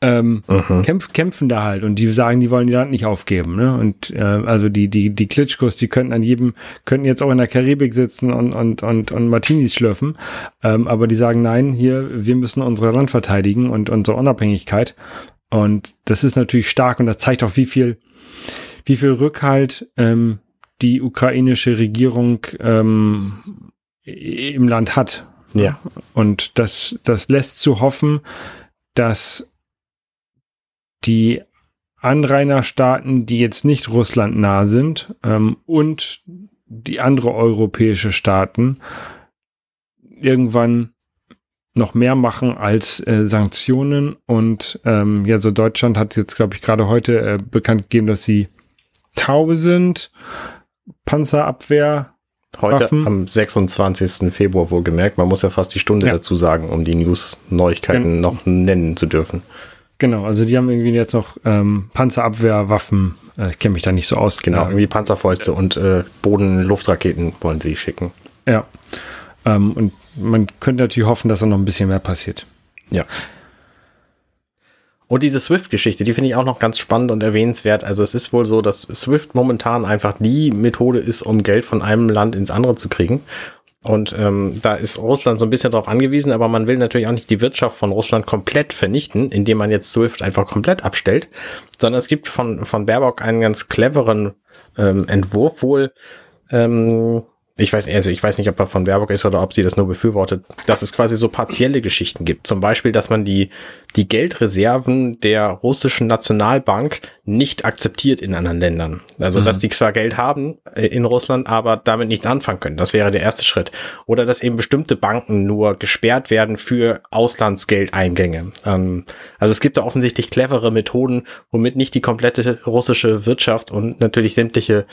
Speaker 2: ähm, kämpf, kämpfen da halt und die sagen, die wollen die Land nicht aufgeben. Ne? Und äh, also die, die, die Klitschkos, die könnten an jedem, könnten jetzt auch in der Karibik sitzen und, und, und, und Martinis schlürfen. Ähm, aber die sagen, nein, hier, wir müssen unser Land verteidigen und unsere Unabhängigkeit. Und das ist natürlich stark und das zeigt auch, wie viel, wie viel Rückhalt ähm, die ukrainische Regierung ähm, im Land hat.
Speaker 3: Ja.
Speaker 2: Und das, das lässt zu hoffen, dass die Anrainerstaaten, die jetzt nicht Russland nah sind, ähm, und die andere europäische Staaten irgendwann noch mehr machen als äh, Sanktionen. Und ähm, ja, so Deutschland hat jetzt, glaube ich, gerade heute äh, bekannt gegeben, dass sie tausend Panzerabwehr
Speaker 3: Heute am 26. Februar wohlgemerkt. Man muss ja fast die Stunde ja. dazu sagen, um die News-Neuigkeiten ja. noch nennen zu dürfen.
Speaker 2: Genau, also die haben irgendwie jetzt noch ähm, Panzerabwehrwaffen. Äh, ich kenne mich da nicht so aus.
Speaker 3: Genau, irgendwie Panzerfäuste und äh, Boden-Luftraketen wollen sie schicken.
Speaker 2: Ja. Ähm, und man könnte natürlich hoffen, dass da noch ein bisschen mehr passiert.
Speaker 3: Ja. Und diese Swift-Geschichte, die finde ich auch noch ganz spannend und erwähnenswert. Also es ist wohl so, dass Swift momentan einfach die Methode ist, um Geld von einem Land ins andere zu kriegen. Und ähm, da ist Russland so ein bisschen darauf angewiesen, aber man will natürlich auch nicht die Wirtschaft von Russland komplett vernichten, indem man jetzt SWIFT einfach komplett abstellt, sondern es gibt von, von Baerbock einen ganz cleveren ähm, Entwurf wohl, ähm, ich weiß, also ich weiß nicht, ob er von Baerbock ist oder ob sie das nur befürwortet, dass es quasi so partielle Geschichten gibt. Zum Beispiel, dass man die, die Geldreserven der russischen Nationalbank nicht akzeptiert in anderen Ländern. Also, mhm. dass die zwar Geld haben äh, in Russland, aber damit nichts anfangen können. Das wäre der erste Schritt. Oder dass eben bestimmte Banken nur gesperrt werden für Auslandsgeldeingänge. Ähm, also es gibt da offensichtlich clevere Methoden, womit nicht die komplette russische Wirtschaft und natürlich sämtliche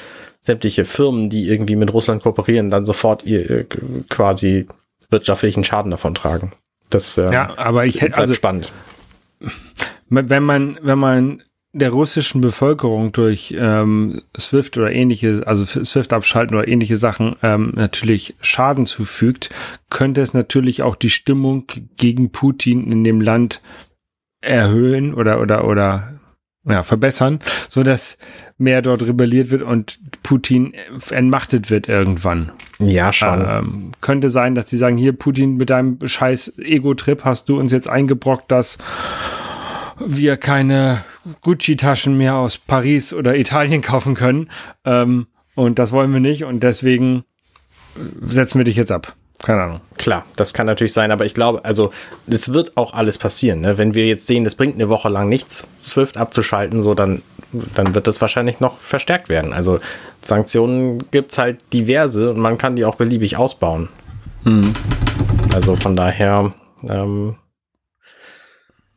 Speaker 3: sämtliche Firmen, die irgendwie mit Russland kooperieren, dann sofort ihr äh, quasi wirtschaftlichen Schaden davon tragen. Das
Speaker 2: äh, ja, aber ich hätte also spannend. Wenn man wenn man der russischen Bevölkerung durch ähm, SWIFT oder ähnliche, also SWIFT abschalten oder ähnliche Sachen ähm, natürlich Schaden zufügt, könnte es natürlich auch die Stimmung gegen Putin in dem Land erhöhen oder oder oder ja, verbessern, so dass mehr dort rebelliert wird und Putin entmachtet wird irgendwann.
Speaker 3: Ja, schon.
Speaker 2: Ähm, könnte sein, dass sie sagen, hier Putin mit deinem scheiß Ego-Trip hast du uns jetzt eingebrockt, dass wir keine Gucci-Taschen mehr aus Paris oder Italien kaufen können. Ähm, und das wollen wir nicht und deswegen setzen wir dich jetzt ab. Keine Ahnung.
Speaker 3: Klar, das kann natürlich sein, aber ich glaube, also es wird auch alles passieren. Ne? Wenn wir jetzt sehen, das bringt eine Woche lang nichts, Swift abzuschalten, so dann, dann wird das wahrscheinlich noch verstärkt werden. Also Sanktionen gibt es halt diverse und man kann die auch beliebig ausbauen. Hm. Also von daher, ähm,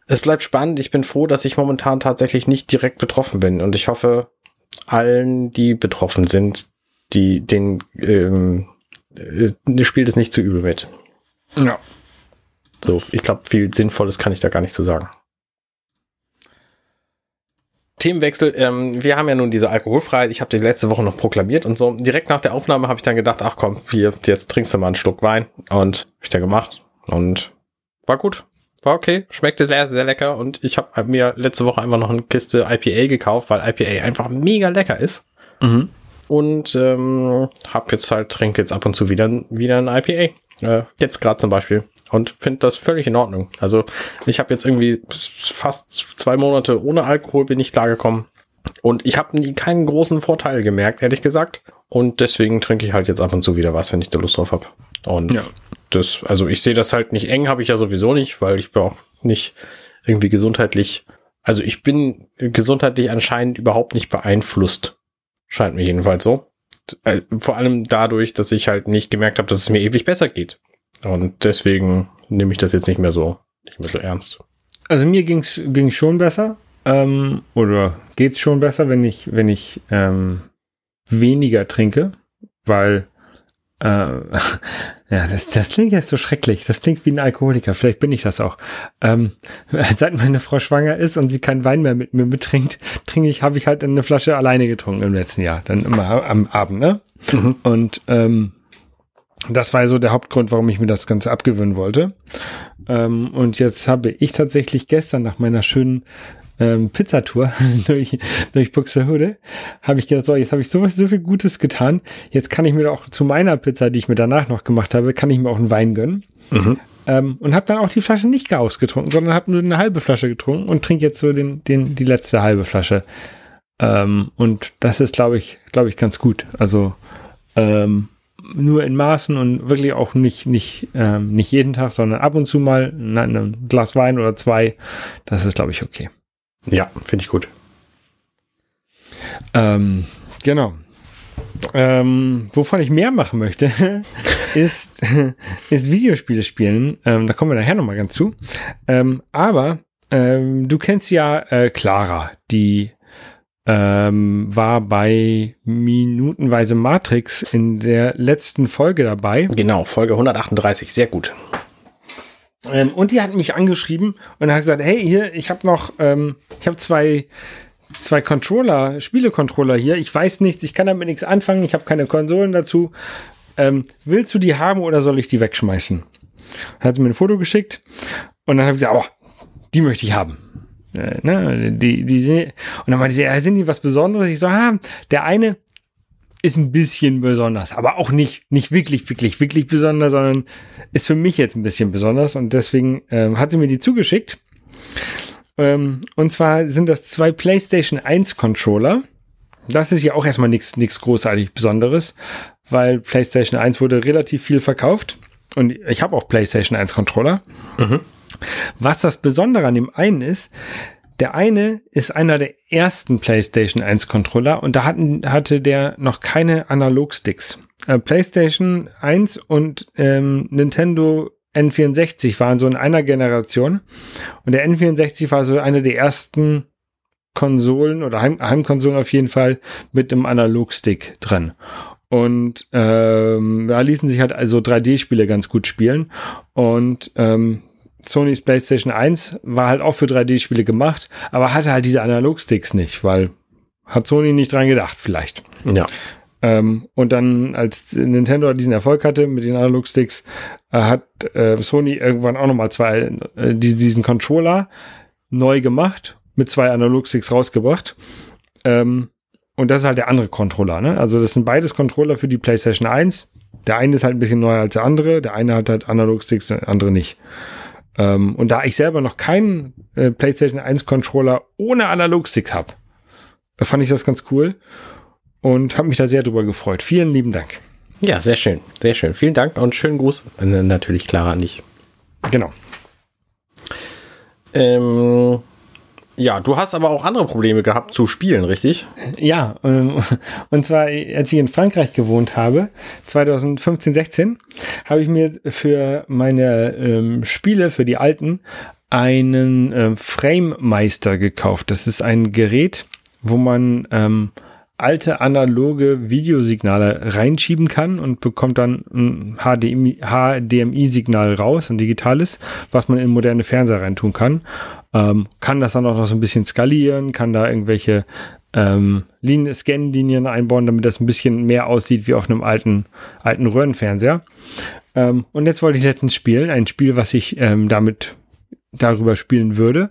Speaker 3: es bleibt spannend. Ich bin froh, dass ich momentan tatsächlich nicht direkt betroffen bin und ich hoffe, allen, die betroffen sind, die den ähm, äh, spielt es nicht zu übel mit.
Speaker 2: Ja.
Speaker 3: So, ich glaube, viel Sinnvolles kann ich da gar nicht zu sagen. Themenwechsel. Ähm, wir haben ja nun diese Alkoholfreiheit. Ich habe die letzte Woche noch proklamiert und so. Direkt nach der Aufnahme habe ich dann gedacht, ach komm, hier, jetzt trinkst du mal einen Schluck Wein. Und hab ich da gemacht. Und war gut. War okay. Schmeckte sehr, sehr lecker. Und ich habe mir letzte Woche einfach noch eine Kiste IPA gekauft, weil IPA einfach mega lecker ist. Mhm und ähm, hab jetzt halt, trinke jetzt ab und zu wieder, wieder ein IPA. Äh, jetzt gerade zum Beispiel. Und finde das völlig in Ordnung. Also ich habe jetzt irgendwie fast zwei Monate ohne Alkohol bin ich klargekommen. Und ich habe nie keinen großen Vorteil gemerkt, ehrlich gesagt. Und deswegen trinke ich halt jetzt ab und zu wieder was, wenn ich da Lust drauf habe. Und ja. das, also ich sehe das halt nicht eng, habe ich ja sowieso nicht, weil ich bin auch nicht irgendwie gesundheitlich, also ich bin gesundheitlich anscheinend überhaupt nicht beeinflusst Scheint mir jedenfalls so. Äh, vor allem dadurch, dass ich halt nicht gemerkt habe, dass es mir ewig besser geht. Und deswegen nehme ich das jetzt nicht mehr so, nicht mehr so ernst.
Speaker 2: Also mir ging es schon besser. Ähm, oder geht's schon besser, wenn ich, wenn ich ähm, weniger trinke, weil äh, ja, das, das klingt jetzt so schrecklich. Das klingt wie ein Alkoholiker. Vielleicht bin ich das auch. Ähm, seit meine Frau schwanger ist und sie keinen Wein mehr mit mir mittrinkt, trinke ich, habe ich halt eine Flasche alleine getrunken im letzten Jahr. Dann immer am Abend, ne? Mhm. Und ähm, das war so der Hauptgrund, warum ich mir das Ganze abgewöhnen wollte. Ähm, und jetzt habe ich tatsächlich gestern nach meiner schönen ähm, Pizzatour durch, durch Buxtehude, habe ich gedacht, so, jetzt habe ich sowas, so viel Gutes getan. Jetzt kann ich mir auch zu meiner Pizza, die ich mir danach noch gemacht habe, kann ich mir auch einen Wein gönnen. Mhm. Ähm, und habe dann auch die Flasche nicht ausgetrunken, sondern habe nur eine halbe Flasche getrunken und trinke jetzt so den, den, die letzte halbe Flasche. Ähm, und das ist, glaube ich, glaube ich, ganz gut. Also ähm, nur in Maßen und wirklich auch nicht, nicht, ähm, nicht jeden Tag, sondern ab und zu mal ein Glas Wein oder zwei. Das ist, glaube ich, okay.
Speaker 3: Ja, finde ich gut.
Speaker 2: Ähm, genau. Ähm, wovon ich mehr machen möchte, ist, ist Videospiele spielen. Ähm, da kommen wir nachher nochmal ganz zu. Ähm, aber ähm, du kennst ja äh, Clara, die ähm, war bei Minutenweise Matrix in der letzten Folge dabei.
Speaker 3: Genau, Folge 138, sehr gut.
Speaker 2: Ähm, und die hat mich angeschrieben und hat gesagt, hey, hier, ich habe noch, ähm, ich habe zwei, zwei Controller, Spiele-Controller hier. Ich weiß nichts, ich kann damit nichts anfangen, ich habe keine Konsolen dazu. Ähm, willst du die haben oder soll ich die wegschmeißen? Hat sie mir ein Foto geschickt und dann habe ich gesagt, oh, die möchte ich haben. Äh, ne, die, die, und dann meinte sie, ja, sind die was Besonderes? Ich so, ah, der eine ist ein bisschen besonders, aber auch nicht, nicht wirklich, wirklich, wirklich besonders, sondern ist für mich jetzt ein bisschen besonders und deswegen ähm, hat sie mir die zugeschickt. Ähm, und zwar sind das zwei PlayStation 1 Controller. Das ist ja auch erstmal nichts nichts großartig Besonderes, weil PlayStation 1 wurde relativ viel verkauft und ich habe auch PlayStation 1 Controller. Mhm. Was das Besondere an dem einen ist, der eine ist einer der ersten PlayStation 1 Controller und da hatten, hatte der noch keine Analogsticks. Äh, PlayStation 1 und ähm, Nintendo N64 waren so in einer Generation und der N64 war so eine der ersten Konsolen oder Heim Heimkonsolen auf jeden Fall mit einem Analogstick drin. Und ähm, da ließen sich halt also 3D-Spiele ganz gut spielen. Und ähm, Sony's PlayStation 1 war halt auch für 3D-Spiele gemacht, aber hatte halt diese Analogsticks nicht, weil hat Sony nicht dran gedacht, vielleicht.
Speaker 3: Ja.
Speaker 2: Ähm, und dann, als Nintendo diesen Erfolg hatte mit den Analogsticks, äh, hat äh, Sony irgendwann auch nochmal zwei, äh, diesen, diesen Controller neu gemacht, mit zwei Analogsticks rausgebracht. Ähm, und das ist halt der andere Controller, ne? Also das sind beides Controller für die PlayStation 1. Der eine ist halt ein bisschen neuer als der andere. Der eine hat halt Analogsticks, der andere nicht. Ähm, und da ich selber noch keinen äh, PlayStation 1 Controller ohne Analogsticks habe, fand ich das ganz cool und habe mich da sehr drüber gefreut. Vielen lieben Dank.
Speaker 3: Ja, sehr schön, sehr schön. Vielen Dank und schönen Gruß äh, natürlich Clara an dich.
Speaker 2: Genau.
Speaker 3: Ähm, ja, du hast aber auch andere Probleme gehabt zu spielen, richtig?
Speaker 2: Ja, ähm, und zwar, als ich in Frankreich gewohnt habe, 2015, 16, habe ich mir für meine ähm, Spiele, für die alten, einen äh, Frame-Meister gekauft. Das ist ein Gerät, wo man ähm, alte analoge Videosignale reinschieben kann und bekommt dann ein HDMI-Signal raus, ein digitales, was man in moderne Fernseher reintun kann. Ähm, kann das dann auch noch so ein bisschen skalieren, kann da irgendwelche ähm, Scan-Linien einbauen, damit das ein bisschen mehr aussieht wie auf einem alten, alten Röhrenfernseher. Ähm, und jetzt wollte ich letztens spielen, ein Spiel, was ich ähm, damit darüber spielen würde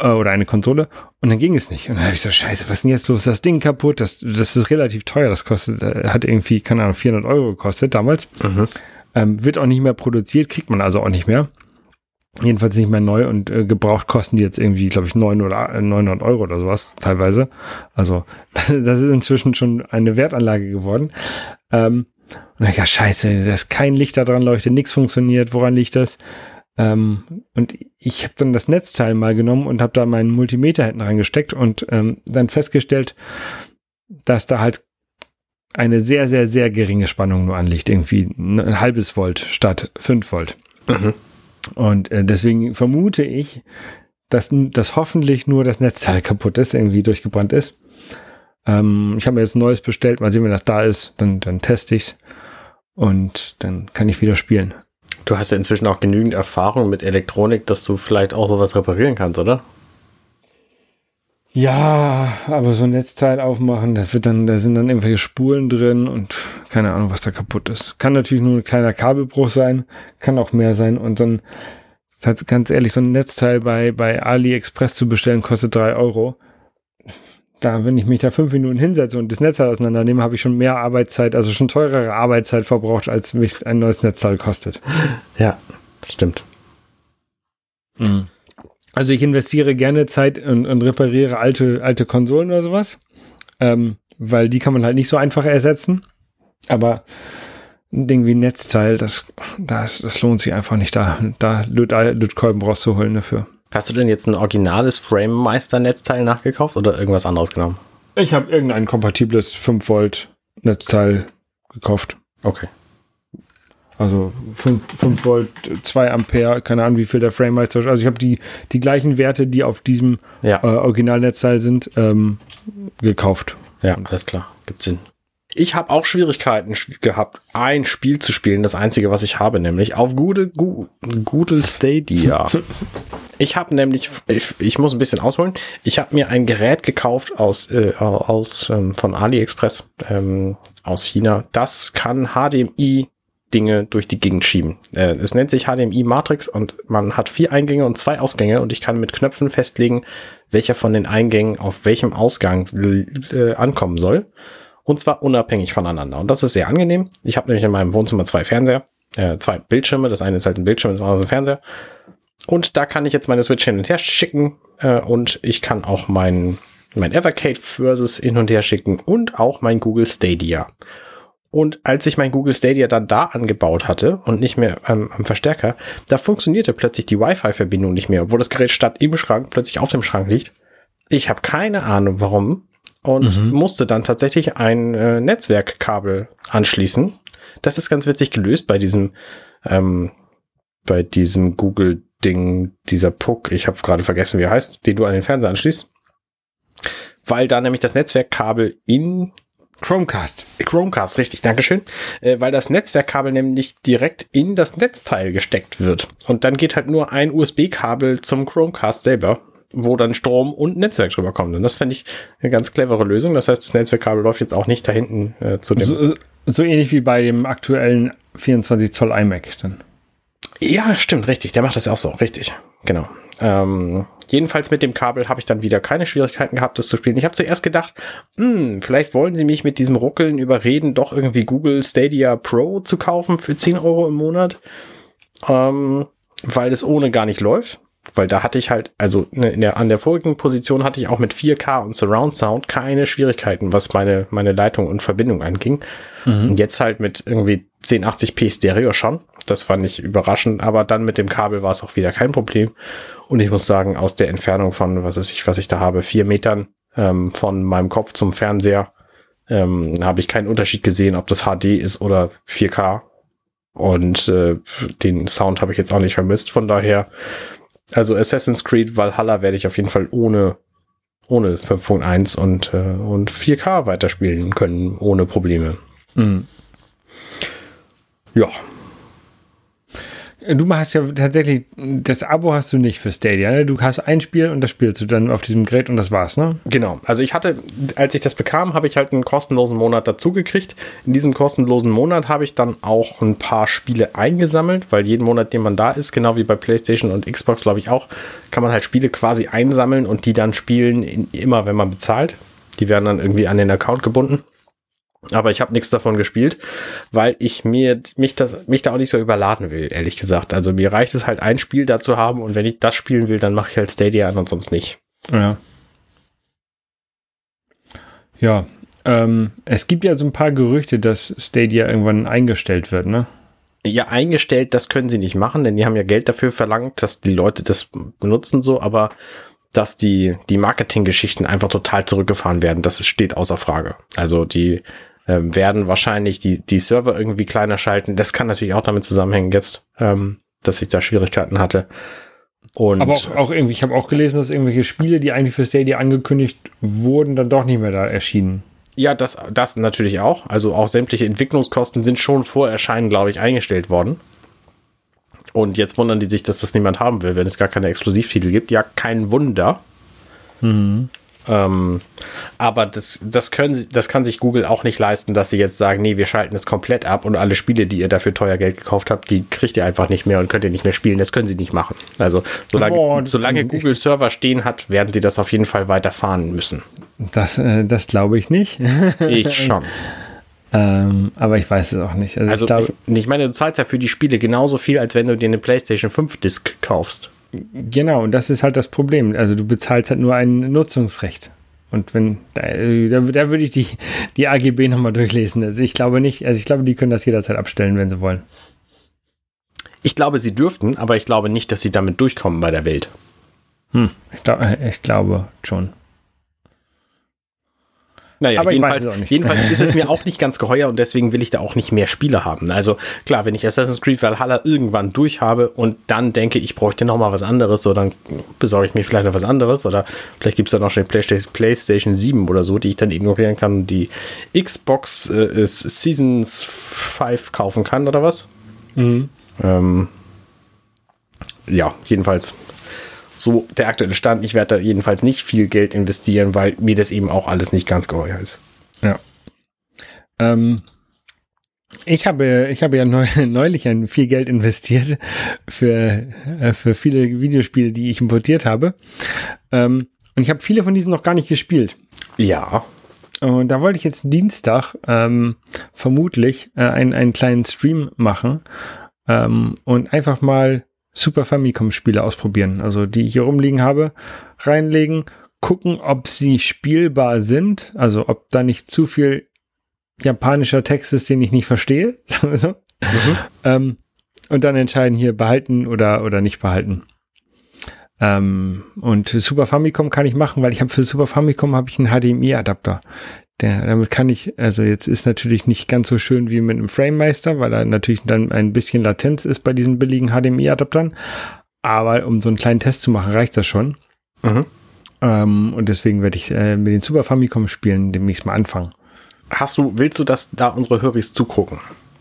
Speaker 2: oder eine Konsole und dann ging es nicht. Und dann habe ich so, scheiße, was ist denn jetzt los? Das Ding kaputt? Das, das ist relativ teuer. Das kostet, äh, hat irgendwie, keine Ahnung, 400 Euro gekostet damals. Mhm. Ähm, wird auch nicht mehr produziert, kriegt man also auch nicht mehr. Jedenfalls nicht mehr neu und äh, gebraucht kosten die jetzt irgendwie, glaube ich, 9 oder 900 Euro oder sowas teilweise. Also das ist inzwischen schon eine Wertanlage geworden. Ähm, und dann, ja, scheiße, da ist kein Licht da dran leuchtet, nichts funktioniert. Woran liegt das? Ähm, und ich habe dann das Netzteil mal genommen und habe da meinen Multimeter hinten reingesteckt und ähm, dann festgestellt, dass da halt eine sehr, sehr, sehr geringe Spannung nur anliegt. Irgendwie ein halbes Volt statt 5 Volt. Mhm. Und äh, deswegen vermute ich, dass, dass hoffentlich nur das Netzteil kaputt ist, irgendwie durchgebrannt ist. Ähm, ich habe mir jetzt ein neues bestellt. Mal sehen, wenn das da ist. Dann, dann teste ich's. Und dann kann ich wieder spielen.
Speaker 3: Du hast ja inzwischen auch genügend Erfahrung mit Elektronik, dass du vielleicht auch sowas reparieren kannst, oder?
Speaker 2: Ja, aber so ein Netzteil aufmachen, das wird dann, da sind dann irgendwelche Spulen drin und keine Ahnung, was da kaputt ist. Kann natürlich nur ein kleiner Kabelbruch sein, kann auch mehr sein und so ein, ganz ehrlich, so ein Netzteil bei, bei AliExpress zu bestellen kostet drei Euro da, wenn ich mich da fünf Minuten hinsetze und das Netzteil auseinandernehme, habe ich schon mehr Arbeitszeit, also schon teurere Arbeitszeit verbraucht, als mich ein neues Netzteil kostet.
Speaker 3: Ja, das stimmt.
Speaker 2: Mhm. Also ich investiere gerne Zeit und, und, repariere alte, alte Konsolen oder sowas, ähm, weil die kann man halt nicht so einfach ersetzen. Aber ein Ding wie ein Netzteil, das, das, das lohnt sich einfach nicht, da, da Lötkolben rauszuholen dafür.
Speaker 3: Hast du denn jetzt ein originales Frame-Meister-Netzteil nachgekauft oder irgendwas anderes genommen?
Speaker 2: Ich habe irgendein kompatibles 5 Volt Netzteil gekauft.
Speaker 3: Okay.
Speaker 2: Also 5, 5 Volt, 2 Ampere, keine Ahnung, wie viel der Frame-Meister ist. Also ich habe die, die gleichen Werte, die auf diesem ja. äh, Originalnetzteil sind, ähm, gekauft.
Speaker 3: Ja, alles klar. Gibt Sinn. Ich habe auch Schwierigkeiten gehabt, ein Spiel zu spielen. Das einzige, was ich habe, nämlich auf Google, Google Stadia. ich habe nämlich, ich, ich, muss ein bisschen ausholen. Ich habe mir ein Gerät gekauft aus, äh, aus ähm, von AliExpress ähm, aus China. Das kann HDMI Dinge durch die Gegend schieben. Äh, es nennt sich HDMI Matrix und man hat vier Eingänge und zwei Ausgänge und ich kann mit Knöpfen festlegen, welcher von den Eingängen auf welchem Ausgang äh, ankommen soll. Und zwar unabhängig voneinander. Und das ist sehr angenehm. Ich habe nämlich in meinem Wohnzimmer zwei Fernseher, äh, zwei Bildschirme. Das eine ist halt ein Bildschirm, das andere ist ein Fernseher. Und da kann ich jetzt meine Switch hin und her schicken äh, und ich kann auch mein, mein Evercade Versus hin und her schicken und auch mein Google Stadia. Und als ich mein Google Stadia dann da angebaut hatte und nicht mehr ähm, am Verstärker, da funktionierte plötzlich die Wi-Fi-Verbindung nicht mehr, obwohl das Gerät statt im Schrank plötzlich auf dem Schrank liegt. Ich habe keine Ahnung warum und mhm. musste dann tatsächlich ein äh, Netzwerkkabel anschließen. Das ist ganz witzig gelöst bei diesem ähm, bei diesem Google Ding, dieser Puck, ich habe gerade vergessen, wie er heißt, den du an den Fernseher anschließt. Weil da nämlich das Netzwerkkabel in
Speaker 2: Chromecast.
Speaker 3: Chromecast, richtig, Dankeschön. Äh, weil das Netzwerkkabel nämlich direkt in das Netzteil gesteckt wird. Und dann geht halt nur ein USB-Kabel zum Chromecast selber wo dann Strom und Netzwerk drüber kommt. Und das fände ich eine ganz clevere Lösung. Das heißt, das Netzwerkkabel läuft jetzt auch nicht da hinten äh, zu dem.
Speaker 2: So, so, ähnlich wie bei dem aktuellen 24 Zoll iMac dann.
Speaker 3: Ja, stimmt, richtig. Der macht das auch so, richtig. Genau. Ähm, jedenfalls mit dem Kabel habe ich dann wieder keine Schwierigkeiten gehabt, das zu spielen. Ich habe zuerst gedacht, hm, vielleicht wollen sie mich mit diesem Ruckeln überreden, doch irgendwie Google Stadia Pro zu kaufen für 10 Euro im Monat, ähm, weil es ohne gar nicht läuft weil da hatte ich halt, also ne, in der, an der vorigen Position hatte ich auch mit 4K und Surround Sound keine Schwierigkeiten, was meine, meine Leitung und Verbindung anging. Mhm. Und jetzt halt mit irgendwie 1080p Stereo schon. Das fand ich überraschend, aber dann mit dem Kabel war es auch wieder kein Problem. Und ich muss sagen, aus der Entfernung von, was ist ich, was ich da habe, vier Metern ähm, von meinem Kopf zum Fernseher, ähm, habe ich keinen Unterschied gesehen, ob das HD ist oder 4K. Und äh, den Sound habe ich jetzt auch nicht vermisst. Von daher also Assassin's Creed Valhalla werde ich auf jeden Fall ohne, ohne 5.1 und, äh, und 4K weiterspielen können, ohne Probleme. Mhm.
Speaker 2: Ja, Du hast ja tatsächlich, das Abo hast du nicht für Stadia, ne? Du hast ein Spiel und das spielst du dann auf diesem Gerät und das war's, ne?
Speaker 3: Genau. Also ich hatte, als ich das bekam, habe ich halt einen kostenlosen Monat dazugekriegt. In diesem kostenlosen Monat habe ich dann auch ein paar Spiele eingesammelt, weil jeden Monat, den man da ist, genau wie bei PlayStation und Xbox, glaube ich auch, kann man halt Spiele quasi einsammeln und die dann spielen, immer wenn man bezahlt. Die werden dann irgendwie an den Account gebunden. Aber ich habe nichts davon gespielt, weil ich mir mich das mich da auch nicht so überladen will, ehrlich gesagt. Also mir reicht es halt ein Spiel da zu haben und wenn ich das spielen will, dann mache ich halt Stadia an und sonst nicht.
Speaker 2: Ja. Ja, ähm, es gibt ja so ein paar Gerüchte, dass Stadia irgendwann eingestellt wird, ne?
Speaker 3: Ja, eingestellt, das können sie nicht machen, denn die haben ja Geld dafür verlangt, dass die Leute das benutzen so, aber dass die, die Marketinggeschichten einfach total zurückgefahren werden, das steht außer Frage. Also die ähm, werden wahrscheinlich die, die Server irgendwie kleiner schalten. Das kann natürlich auch damit zusammenhängen jetzt, ähm, dass ich da Schwierigkeiten hatte.
Speaker 2: Und Aber auch, auch irgendwie, ich habe auch gelesen, dass irgendwelche Spiele, die eigentlich für Stadia angekündigt wurden, dann doch nicht mehr da erschienen.
Speaker 3: Ja, das, das natürlich auch. Also auch sämtliche Entwicklungskosten sind schon vor Erscheinen, glaube ich, eingestellt worden. Und jetzt wundern die sich, dass das niemand haben will, wenn es gar keine Exklusivtitel gibt. Ja, kein Wunder. Mhm. Ähm, aber das, das, können sie, das kann sich Google auch nicht leisten, dass sie jetzt sagen, nee, wir schalten es komplett ab und alle Spiele, die ihr dafür teuer Geld gekauft habt, die kriegt ihr einfach nicht mehr und könnt ihr nicht mehr spielen. Das können sie nicht machen. Also solange, Boah, solange Google Server stehen hat, werden sie das auf jeden Fall weiterfahren müssen.
Speaker 2: Das, äh, das glaube ich nicht.
Speaker 3: ich schon.
Speaker 2: Ähm, aber ich weiß es auch nicht.
Speaker 3: Also, also ich, glaub, ich, ich meine, du zahlst ja für die Spiele genauso viel, als wenn du dir eine PlayStation 5 Disc kaufst.
Speaker 2: Genau, und das ist halt das Problem. Also du bezahlst halt nur ein Nutzungsrecht. Und wenn, da, da, da würde ich die, die AGB nochmal durchlesen. Also ich glaube nicht, also ich glaube, die können das jederzeit abstellen, wenn sie wollen.
Speaker 3: Ich glaube, sie dürften, aber ich glaube nicht, dass sie damit durchkommen bei der Welt.
Speaker 2: Hm, ich, glaub, ich glaube schon.
Speaker 3: Naja, aber jedenfalls, jedenfalls ist es mir auch nicht ganz geheuer und deswegen will ich da auch nicht mehr Spiele haben. Also klar, wenn ich Assassin's Creed Valhalla irgendwann durch habe und dann denke, ich bräuchte noch mal was anderes, so dann besorge ich mir vielleicht noch was anderes oder vielleicht gibt es dann auch schon die PlayStation, 7 oder so, die ich dann ignorieren kann, die Xbox äh, Seasons 5 kaufen kann oder was. Mhm. Ähm, ja, jedenfalls so der aktuelle Stand. Ich werde da jedenfalls nicht viel Geld investieren, weil mir das eben auch alles nicht ganz geheuer ist.
Speaker 2: Ja. Ähm, ich habe, ich habe ja neulich ein viel Geld investiert für, äh, für viele Videospiele, die ich importiert habe. Ähm, und ich habe viele von diesen noch gar nicht gespielt.
Speaker 3: Ja.
Speaker 2: Und da wollte ich jetzt Dienstag ähm, vermutlich äh, einen, einen kleinen Stream machen ähm, und einfach mal Super Famicom-Spiele ausprobieren. Also die ich hier rumliegen habe, reinlegen, gucken, ob sie spielbar sind. Also ob da nicht zu viel japanischer Text ist, den ich nicht verstehe. Sagen wir so. Mhm. Ähm, und dann entscheiden hier behalten oder, oder nicht behalten. Ähm, und Super Famicom kann ich machen, weil ich habe für Super Famicom habe ich einen HDMI-Adapter. Der, damit kann ich, also jetzt ist natürlich nicht ganz so schön wie mit einem FrameMeister, weil da natürlich dann ein bisschen Latenz ist bei diesen billigen HDMI-Adaptern. Aber um so einen kleinen Test zu machen, reicht das schon. Mhm. Ähm, und deswegen werde ich äh, mit den Super Famicom-Spielen demnächst mal anfangen.
Speaker 3: Hast du, willst du, dass da unsere Höris zugucken?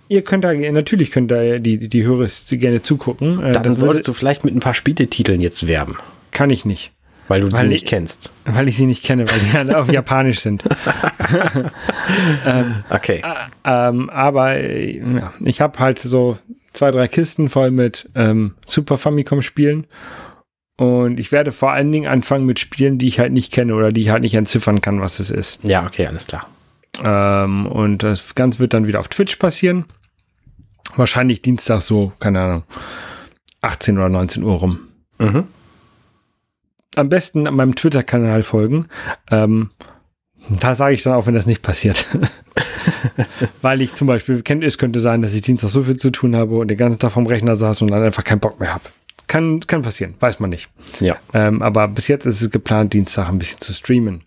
Speaker 2: Ihr könnt da, natürlich könnt da die, die Höris gerne zugucken.
Speaker 3: Äh, Dann würdest du vielleicht mit ein paar Spieletiteln jetzt werben.
Speaker 2: Kann ich nicht.
Speaker 3: Weil du weil sie nicht ich, kennst.
Speaker 2: Weil ich sie nicht kenne, weil die alle auf Japanisch sind.
Speaker 3: ähm, okay.
Speaker 2: Äh, ähm, aber äh, ja, ich habe halt so zwei, drei Kisten voll mit ähm, Super Famicom-Spielen. Und ich werde vor allen Dingen anfangen mit Spielen, die ich halt nicht kenne oder die ich halt nicht entziffern kann, was es ist.
Speaker 3: Ja, okay, alles klar.
Speaker 2: Ähm, und das Ganze wird dann wieder auf Twitch passieren. Wahrscheinlich Dienstag so, keine Ahnung, 18 oder 19 Uhr rum. Mhm am besten an meinem Twitter-Kanal folgen. Ähm, da sage ich dann auch, wenn das nicht passiert. Weil ich zum Beispiel, kennt es könnte sein, dass ich Dienstag so viel zu tun habe und den ganzen Tag vom Rechner saß und dann einfach keinen Bock mehr habe. Kann, kann passieren, weiß man nicht.
Speaker 3: Ja.
Speaker 2: Ähm, aber bis jetzt ist es geplant, Dienstag ein bisschen zu streamen.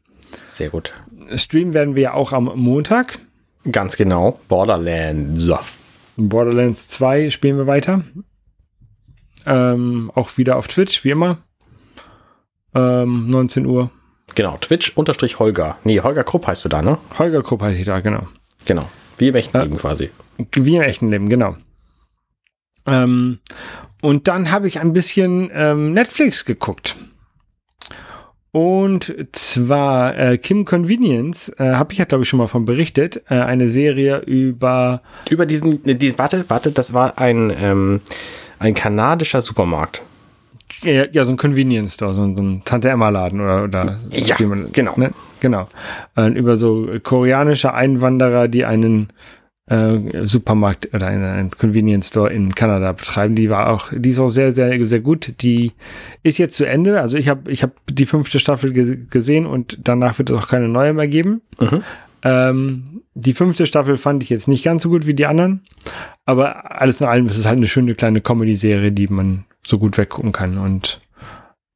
Speaker 3: Sehr gut.
Speaker 2: Streamen werden wir ja auch am Montag.
Speaker 3: Ganz genau. Borderlands.
Speaker 2: Borderlands 2 spielen wir weiter. Ähm, auch wieder auf Twitch, wie immer ähm, 19 Uhr.
Speaker 3: Genau, Twitch unterstrich Holger. Nee, Holger Krupp heißt du da, ne?
Speaker 2: Holger Krupp heiße ich da, genau.
Speaker 3: Genau. Wie im echten äh, Leben quasi.
Speaker 2: Wie im echten Leben, genau. Ähm, und dann habe ich ein bisschen ähm, Netflix geguckt. Und zwar äh, Kim Convenience, äh, habe ich ja glaube ich schon mal von berichtet, äh, eine Serie über
Speaker 3: über diesen, die, warte, warte, das war ein ähm, ein kanadischer Supermarkt
Speaker 2: ja, so ein Convenience Store, so, so ein Tante Emma Laden oder, oder
Speaker 3: ja, man, genau.
Speaker 2: Ne? Genau. Äh, über so koreanische Einwanderer, die einen äh, Supermarkt oder einen, einen Convenience Store in Kanada betreiben. Die war auch, die ist auch sehr, sehr, sehr gut. Die ist jetzt zu Ende. Also ich habe ich hab die fünfte Staffel ge gesehen und danach wird es auch keine neue mehr geben. Mhm. Ähm, die fünfte Staffel fand ich jetzt nicht ganz so gut wie die anderen, aber alles in allem ist es halt eine schöne kleine Comedy-Serie, die man so gut weggucken kann und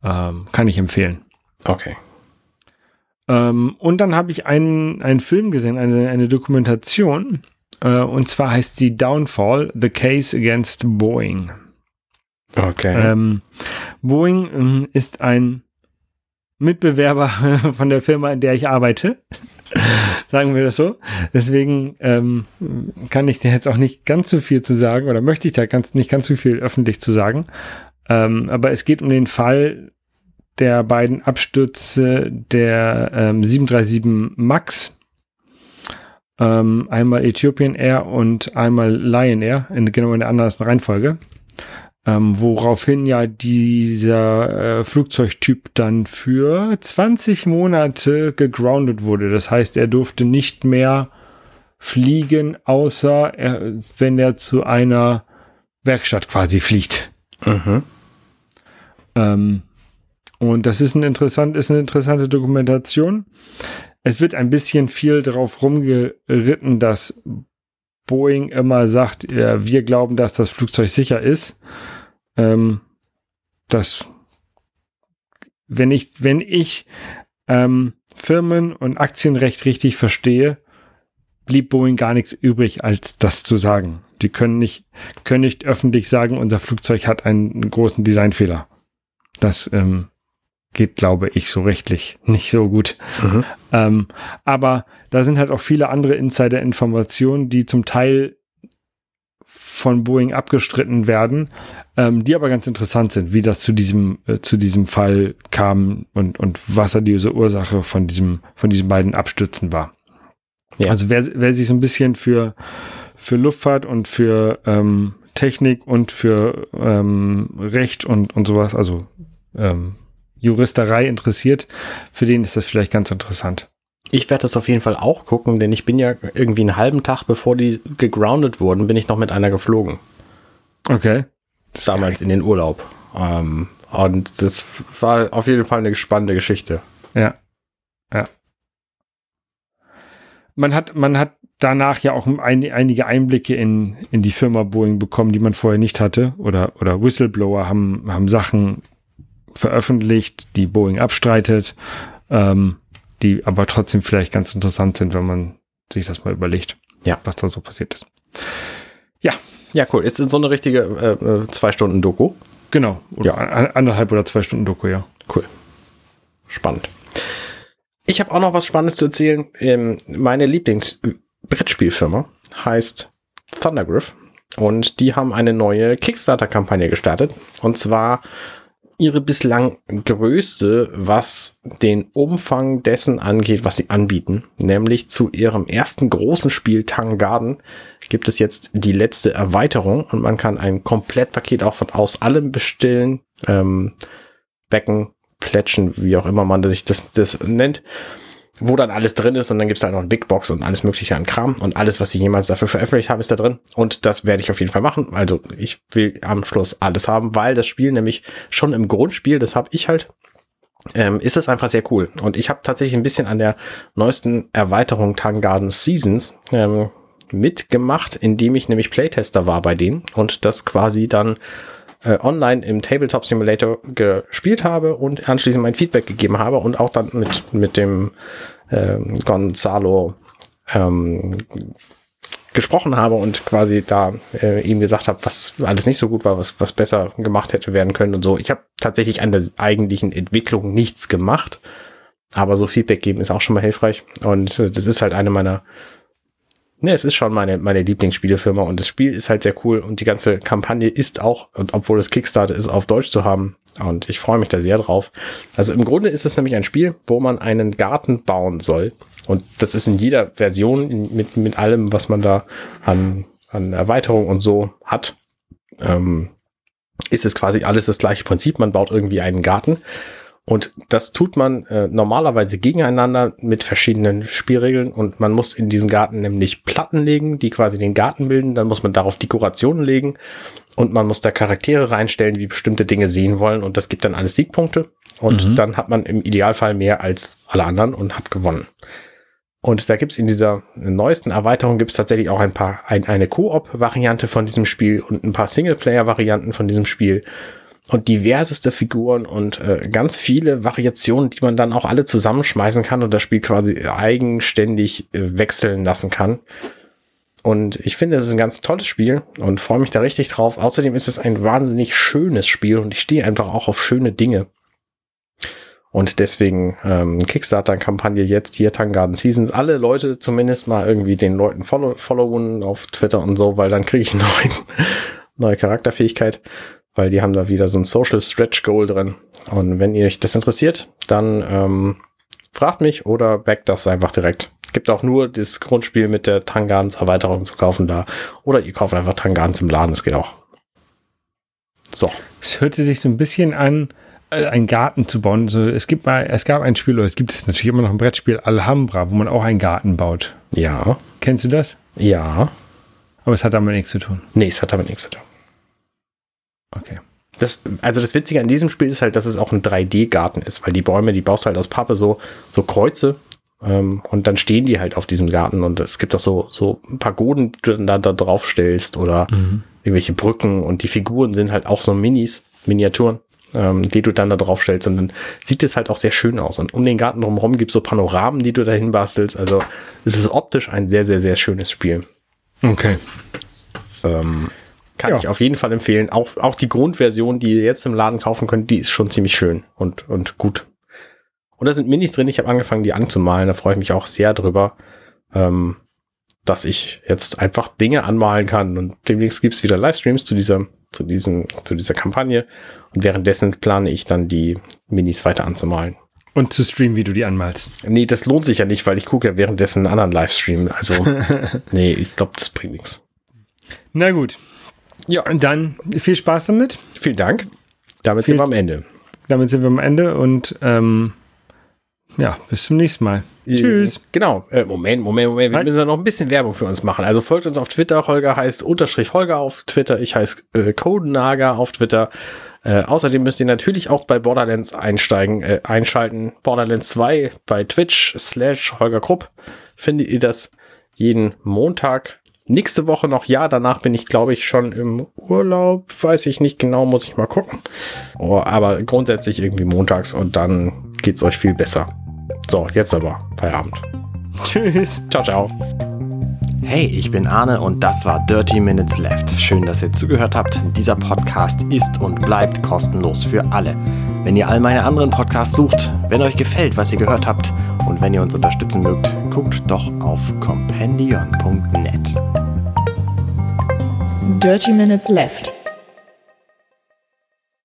Speaker 2: ähm, kann ich empfehlen.
Speaker 3: Okay.
Speaker 2: Ähm, und dann habe ich einen, einen Film gesehen, eine, eine Dokumentation, äh, und zwar heißt sie Downfall, The Case Against Boeing.
Speaker 3: Okay.
Speaker 2: Ähm, Boeing äh, ist ein Mitbewerber von der Firma, in der ich arbeite. sagen wir das so. Deswegen ähm, kann ich dir jetzt auch nicht ganz so viel zu sagen oder möchte ich da ganz, nicht ganz so viel öffentlich zu sagen. Ähm, aber es geht um den Fall der beiden Abstürze der ähm, 737 MAX. Ähm, einmal Ethiopian Air und einmal Lion Air, in, genau in der anderen Reihenfolge ähm, woraufhin ja dieser äh, Flugzeugtyp dann für 20 Monate gegroundet wurde. Das heißt, er durfte nicht mehr fliegen, außer er, wenn er zu einer Werkstatt quasi fliegt. Mhm. Ähm, und das ist, ein interessant, ist eine interessante Dokumentation. Es wird ein bisschen viel darauf rumgeritten, dass Boeing immer sagt, wir glauben, dass das Flugzeug sicher ist ähm, dass wenn ich, wenn ich ähm, Firmen- und Aktienrecht richtig verstehe, blieb Boeing gar nichts übrig, als das zu sagen. Die können nicht, können nicht öffentlich sagen, unser Flugzeug hat einen großen Designfehler. Das ähm, geht, glaube ich, so rechtlich nicht so gut. Mhm. Ähm, aber da sind halt auch viele andere Insider-Informationen, die zum Teil von Boeing abgestritten werden, ähm, die aber ganz interessant sind, wie das zu diesem äh, zu diesem Fall kam und und was da diese Ursache von diesem von diesen beiden Abstürzen war. Ja. Also wer, wer sich so ein bisschen für für Luftfahrt und für ähm, Technik und für ähm, Recht und und sowas, also ähm, Juristerei interessiert, für den ist das vielleicht ganz interessant.
Speaker 3: Ich werde das auf jeden Fall auch gucken, denn ich bin ja irgendwie einen halben Tag, bevor die gegroundet wurden, bin ich noch mit einer geflogen.
Speaker 2: Okay.
Speaker 3: Damals in den Urlaub. Ähm, und das war auf jeden Fall eine spannende Geschichte.
Speaker 2: Ja. Ja. Man hat, man hat danach ja auch ein, einige Einblicke in, in die Firma Boeing bekommen, die man vorher nicht hatte. Oder, oder Whistleblower haben, haben Sachen veröffentlicht, die Boeing abstreitet. Ähm, die aber trotzdem vielleicht ganz interessant sind, wenn man sich das mal überlegt,
Speaker 3: ja.
Speaker 2: was da so passiert ist.
Speaker 3: Ja. Ja, cool. Ist so eine richtige äh, äh, zwei Stunden Doku?
Speaker 2: Genau. Oder ja. anderthalb oder zwei Stunden Doku, ja.
Speaker 3: Cool. Spannend. Ich habe auch noch was Spannendes zu erzählen. Ähm, meine Lieblings-Brettspielfirma heißt Thundergriff und die haben eine neue Kickstarter-Kampagne gestartet. Und zwar ihre bislang größte, was den Umfang dessen angeht, was sie anbieten. Nämlich zu ihrem ersten großen Spiel Tang Garden gibt es jetzt die letzte Erweiterung und man kann ein Komplettpaket auch von aus allem bestellen. Ähm, Becken, Plätschen, wie auch immer man sich das, das nennt wo dann alles drin ist und dann gibt's da noch ein Big Box und alles mögliche an Kram und alles, was ich jemals dafür veröffentlicht habe, ist da drin und das werde ich auf jeden Fall machen. Also ich will am Schluss alles haben, weil das Spiel nämlich schon im Grundspiel, das habe ich halt, ähm, ist es einfach sehr cool. Und ich habe tatsächlich ein bisschen an der neuesten Erweiterung Tang Garden Seasons ähm, mitgemacht, indem ich nämlich Playtester war bei denen und das quasi dann äh, online im Tabletop Simulator gespielt habe und anschließend mein Feedback gegeben habe und auch dann mit, mit dem äh, Gonzalo ähm, gesprochen habe und quasi da äh, ihm gesagt habe, was alles nicht so gut war, was, was besser gemacht hätte werden können und so. Ich habe tatsächlich an der eigentlichen Entwicklung nichts gemacht, aber so Feedback geben ist auch schon mal hilfreich und äh, das ist halt eine meiner Ne, es ist schon meine, meine Lieblingsspielefirma und das Spiel ist halt sehr cool und die ganze Kampagne ist auch, obwohl es Kickstarter ist, auf Deutsch zu haben. Und ich freue mich da sehr drauf. Also im Grunde ist es nämlich ein Spiel, wo man einen Garten bauen soll. Und das ist in jeder Version mit, mit allem, was man da an, an Erweiterung und so hat. Ähm, ist es quasi alles das gleiche Prinzip. Man baut irgendwie einen Garten und das tut man äh, normalerweise gegeneinander mit verschiedenen Spielregeln und man muss in diesen Garten nämlich Platten legen, die quasi den Garten bilden. Dann muss man darauf Dekorationen legen und man muss da Charaktere reinstellen, die bestimmte Dinge sehen wollen und das gibt dann alles Siegpunkte und mhm. dann hat man im Idealfall mehr als alle anderen und hat gewonnen. Und da gibt's in dieser neuesten Erweiterung gibt's tatsächlich auch ein paar, ein, eine Koop-Variante von diesem Spiel und ein paar Singleplayer-Varianten von diesem Spiel und diverseste Figuren und äh, ganz viele Variationen, die man dann auch alle zusammenschmeißen kann und das Spiel quasi eigenständig äh, wechseln lassen kann. Und ich finde, es ist ein ganz tolles Spiel und freue mich da richtig drauf. Außerdem ist es ein wahnsinnig schönes Spiel und ich stehe einfach auch auf schöne Dinge. Und deswegen ähm, Kickstarter-Kampagne jetzt hier Tangarden Seasons. Alle Leute zumindest mal irgendwie den Leuten follow followen auf Twitter und so, weil dann kriege ich eine neue Charakterfähigkeit weil die haben da wieder so ein Social Stretch Goal drin. Und wenn ihr euch das interessiert, dann ähm, fragt mich oder backt das einfach direkt. Gibt auch nur das Grundspiel mit der Tangans Erweiterung zu kaufen da. Oder ihr kauft einfach Tangans im Laden, das geht auch.
Speaker 2: So. Es hörte sich so ein bisschen an, äh, einen Garten zu bauen. So, es gibt mal, es gab ein Spiel, oder es gibt es natürlich immer noch ein Brettspiel Alhambra, wo man auch einen Garten baut.
Speaker 3: Ja.
Speaker 2: Kennst du das?
Speaker 3: Ja.
Speaker 2: Aber es hat damit nichts zu tun.
Speaker 3: Nee, es hat damit nichts zu tun. Okay. Das, also das Witzige an diesem Spiel ist halt, dass es auch ein 3D-Garten ist, weil die Bäume, die baust du halt aus Pappe so, so Kreuze ähm, und dann stehen die halt auf diesem Garten und es gibt auch so, so Pagoden, die du dann da, da drauf stellst oder mhm. irgendwelche Brücken und die Figuren sind halt auch so Minis, Miniaturen. ähm, die du dann da drauf stellst. Und dann sieht es halt auch sehr schön aus. Und um den Garten drumherum gibt es so Panoramen, die du dahin bastelst. Also es ist optisch ein sehr, sehr, sehr schönes Spiel.
Speaker 2: Okay.
Speaker 3: Ähm, kann
Speaker 2: Ja.
Speaker 3: ich auf jeden Fall empfehlen. Auch, auch die Grundversion, die ihr jetzt im Laden kaufen könnt, die ist schon ziemlich schön und, und gut. Und da sind Minis drin. Ich habe angefangen, die anzumalen. Da freue ich mich auch sehr drüber, ähm, dass ich jetzt einfach Dinge anmalen kann. Und demnächst gibt's wieder Livestreams zu dieser, zu diesen, zu dieser Kampagne. Und währenddessen plane ich dann die Minis weiter anzumalen.
Speaker 2: Und zu streamen, wie du die anmalst.
Speaker 3: Nee, das lohnt sich ja nicht, weil ich gucke ja währenddessen einen anderen Livestream. Also, nee, ich glaube, das bringt nichts.
Speaker 2: Na gut.
Speaker 3: Ja.
Speaker 2: Und dann viel Spaß damit.
Speaker 3: Vielen Dank. Damit
Speaker 2: Viel-
Speaker 3: sind wir am Ende.
Speaker 2: Damit sind wir am Ende und ähm, ja, bis zum nächsten Mal. Tschüss.
Speaker 3: Genau. Äh, Moment, Moment, Moment. Wir müssen ja noch ein bisschen Werbung für uns machen. Also folgt uns auf Twitter. Holger heißt unterstrich Holger auf Twitter. Ich heiße äh, Codenager auf Twitter. Äh, außerdem müsst ihr natürlich auch bei Borderlands einsteigen, äh, einschalten. Borderlands 2 bei Twitch slash Holger Krupp findet ihr das jeden Montag. Nächste Woche noch ja, danach bin ich, glaube ich, schon im Urlaub. Weiß ich nicht genau, muss ich mal gucken. Oh, aber grundsätzlich irgendwie montags und dann geht's euch viel besser. So, jetzt aber Feierabend.
Speaker 2: Tschüss.
Speaker 3: Ciao, ciao.
Speaker 1: Hey, ich bin Arne und das war Dirty Minutes Left. Schön, dass ihr zugehört habt. Dieser Podcast ist und bleibt kostenlos für alle. Wenn ihr all meine anderen Podcasts sucht, wenn euch gefällt, was ihr gehört habt und wenn ihr uns unterstützen mögt, guckt doch auf compendion.net.
Speaker 4: Dirty Minutes Left.